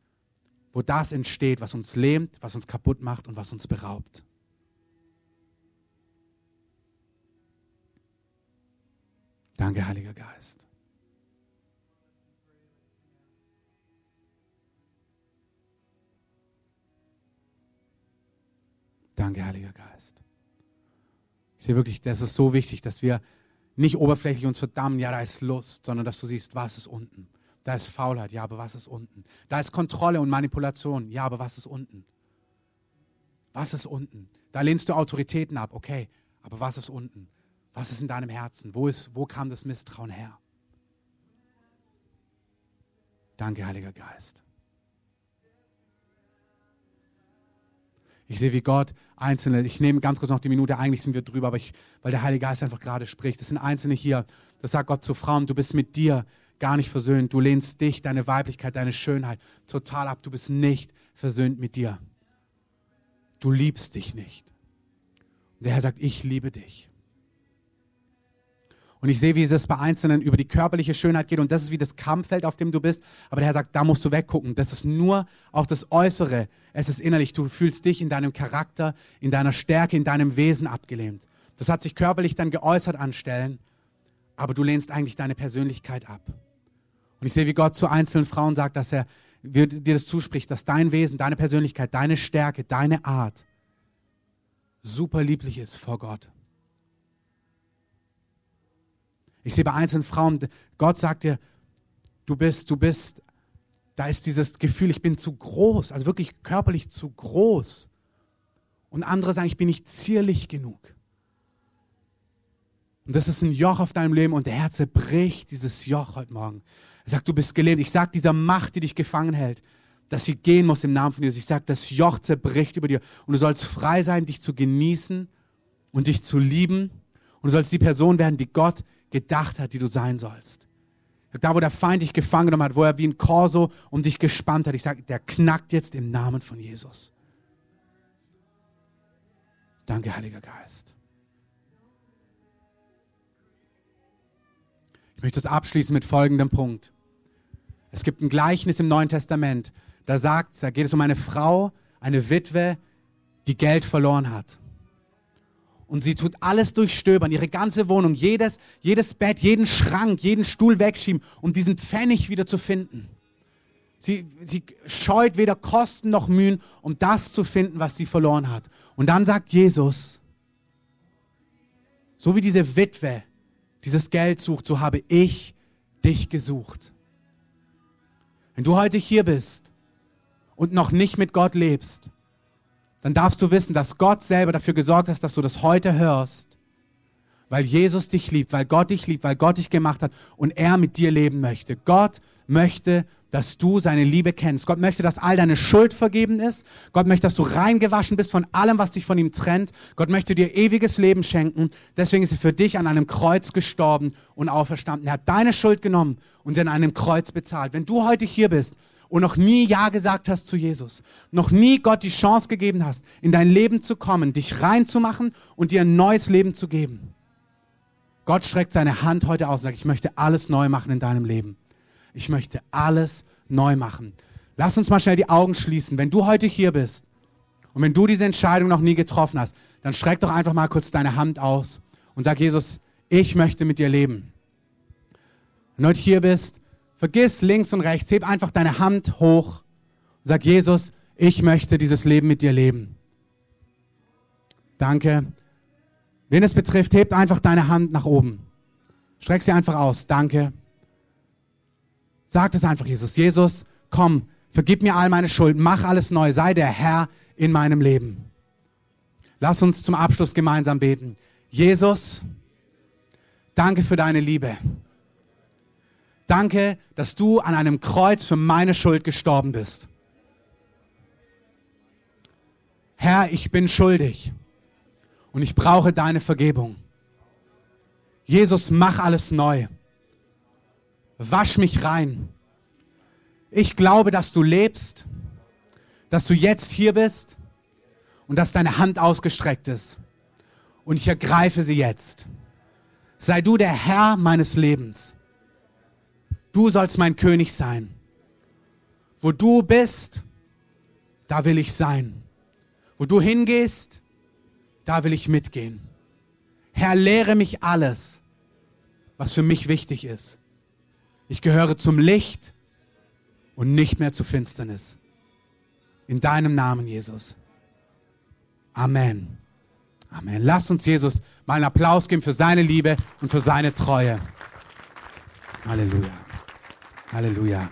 wo das entsteht, was uns lähmt, was uns kaputt macht und was uns beraubt. Danke, Heiliger Geist. Danke, Heiliger Geist. Ich sehe wirklich, das ist so wichtig, dass wir nicht oberflächlich uns verdammen, ja, da ist Lust, sondern dass du siehst, was ist unten. Da ist Faulheit, ja, aber was ist unten? Da ist Kontrolle und Manipulation, ja, aber was ist unten? Was ist unten? Da lehnst du Autoritäten ab, okay, aber was ist unten? Was ist in deinem Herzen? Wo, ist, wo kam das Misstrauen her? Danke, Heiliger Geist. Ich sehe, wie Gott Einzelne, ich nehme ganz kurz noch die Minute, eigentlich sind wir drüber, aber ich, weil der Heilige Geist einfach gerade spricht. Das sind Einzelne hier, das sagt Gott zu Frauen, du bist mit dir gar nicht versöhnt. Du lehnst dich, deine Weiblichkeit, deine Schönheit total ab. Du bist nicht versöhnt mit dir. Du liebst dich nicht. Und der Herr sagt, ich liebe dich. Und ich sehe, wie es bei Einzelnen über die körperliche Schönheit geht. Und das ist wie das Kampffeld, auf dem du bist. Aber der Herr sagt, da musst du weggucken. Das ist nur auch das Äußere. Es ist innerlich. Du fühlst dich in deinem Charakter, in deiner Stärke, in deinem Wesen abgelehnt. Das hat sich körperlich dann geäußert an Stellen. Aber du lehnst eigentlich deine Persönlichkeit ab. Und ich sehe, wie Gott zu einzelnen Frauen sagt, dass er dir das zuspricht, dass dein Wesen, deine Persönlichkeit, deine Stärke, deine Art super lieblich ist vor Gott. Ich sehe bei einzelnen Frauen, Gott sagt dir, du bist, du bist, da ist dieses Gefühl, ich bin zu groß, also wirklich körperlich zu groß. Und andere sagen, ich bin nicht zierlich genug. Und das ist ein Joch auf deinem Leben und der Herz zerbricht dieses Joch heute Morgen. Er sagt, du bist gelähmt. Ich sage dieser Macht, die dich gefangen hält, dass sie gehen muss im Namen von Jesus. Ich sage, das Joch zerbricht über dir und du sollst frei sein, dich zu genießen und dich zu lieben. Und du sollst die Person werden, die Gott gedacht hat, die du sein sollst. Da, wo der Feind dich gefangen genommen hat, wo er wie ein Korso um dich gespannt hat, ich sage, der knackt jetzt im Namen von Jesus. Danke, Heiliger Geist. Ich möchte es abschließen mit folgendem Punkt. Es gibt ein Gleichnis im Neuen Testament. Da sagt, da geht es um eine Frau, eine Witwe, die Geld verloren hat. Und sie tut alles durchstöbern, ihre ganze Wohnung, jedes, jedes Bett, jeden Schrank, jeden Stuhl wegschieben, um diesen Pfennig wieder zu finden. Sie, sie scheut weder Kosten noch Mühen, um das zu finden, was sie verloren hat. Und dann sagt Jesus, so wie diese Witwe dieses Geld sucht, so habe ich dich gesucht. Wenn du heute hier bist und noch nicht mit Gott lebst, dann darfst du wissen, dass Gott selber dafür gesorgt hat, dass du das heute hörst, weil Jesus dich liebt, weil Gott dich liebt, weil Gott dich gemacht hat und er mit dir leben möchte. Gott möchte, dass du seine Liebe kennst. Gott möchte, dass all deine Schuld vergeben ist. Gott möchte, dass du reingewaschen bist von allem, was dich von ihm trennt. Gott möchte dir ewiges Leben schenken. Deswegen ist er für dich an einem Kreuz gestorben und auferstanden. Er hat deine Schuld genommen und sie an einem Kreuz bezahlt. Wenn du heute hier bist und noch nie Ja gesagt hast zu Jesus, noch nie Gott die Chance gegeben hast, in dein Leben zu kommen, dich reinzumachen und dir ein neues Leben zu geben. Gott streckt seine Hand heute aus und sagt, ich möchte alles neu machen in deinem Leben. Ich möchte alles neu machen. Lass uns mal schnell die Augen schließen. Wenn du heute hier bist und wenn du diese Entscheidung noch nie getroffen hast, dann streck doch einfach mal kurz deine Hand aus und sag, Jesus, ich möchte mit dir leben. Wenn du heute hier bist Vergiss links und rechts, heb einfach deine Hand hoch und sag, Jesus, ich möchte dieses Leben mit dir leben. Danke. Wen es betrifft, hebt einfach deine Hand nach oben. Streck sie einfach aus. Danke. Sag es einfach, Jesus. Jesus, komm, vergib mir all meine Schuld, mach alles neu, sei der Herr in meinem Leben. Lass uns zum Abschluss gemeinsam beten. Jesus, danke für deine Liebe. Danke, dass du an einem Kreuz für meine Schuld gestorben bist. Herr, ich bin schuldig und ich brauche deine Vergebung. Jesus, mach alles neu. Wasch mich rein. Ich glaube, dass du lebst, dass du jetzt hier bist und dass deine Hand ausgestreckt ist. Und ich ergreife sie jetzt. Sei du der Herr meines Lebens. Du sollst mein König sein. Wo du bist, da will ich sein. Wo du hingehst, da will ich mitgehen. Herr, lehre mich alles, was für mich wichtig ist. Ich gehöre zum Licht und nicht mehr zur Finsternis. In deinem Namen, Jesus. Amen. Amen. Lass uns Jesus mal einen Applaus geben für seine Liebe und für seine Treue. Halleluja. Halleluja.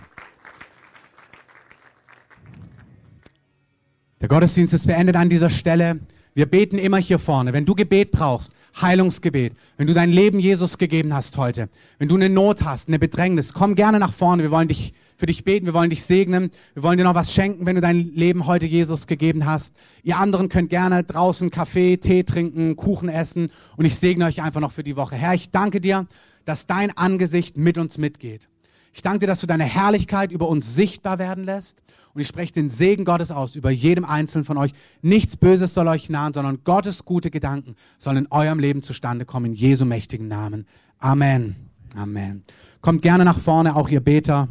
Der Gottesdienst ist beendet an dieser Stelle. Wir beten immer hier vorne. Wenn du Gebet brauchst, Heilungsgebet, wenn du dein Leben Jesus gegeben hast heute, wenn du eine Not hast, eine Bedrängnis, komm gerne nach vorne. Wir wollen dich für dich beten, wir wollen dich segnen, wir wollen dir noch was schenken, wenn du dein Leben heute Jesus gegeben hast. Ihr anderen könnt gerne draußen Kaffee, Tee trinken, Kuchen essen und ich segne euch einfach noch für die Woche. Herr, ich danke dir, dass dein Angesicht mit uns mitgeht. Ich danke dir, dass du deine Herrlichkeit über uns sichtbar werden lässt. Und ich spreche den Segen Gottes aus über jedem Einzelnen von euch. Nichts Böses soll euch nahen, sondern Gottes gute Gedanken sollen in eurem Leben zustande kommen. In Jesu mächtigen Namen. Amen. Amen. Kommt gerne nach vorne, auch ihr Beter.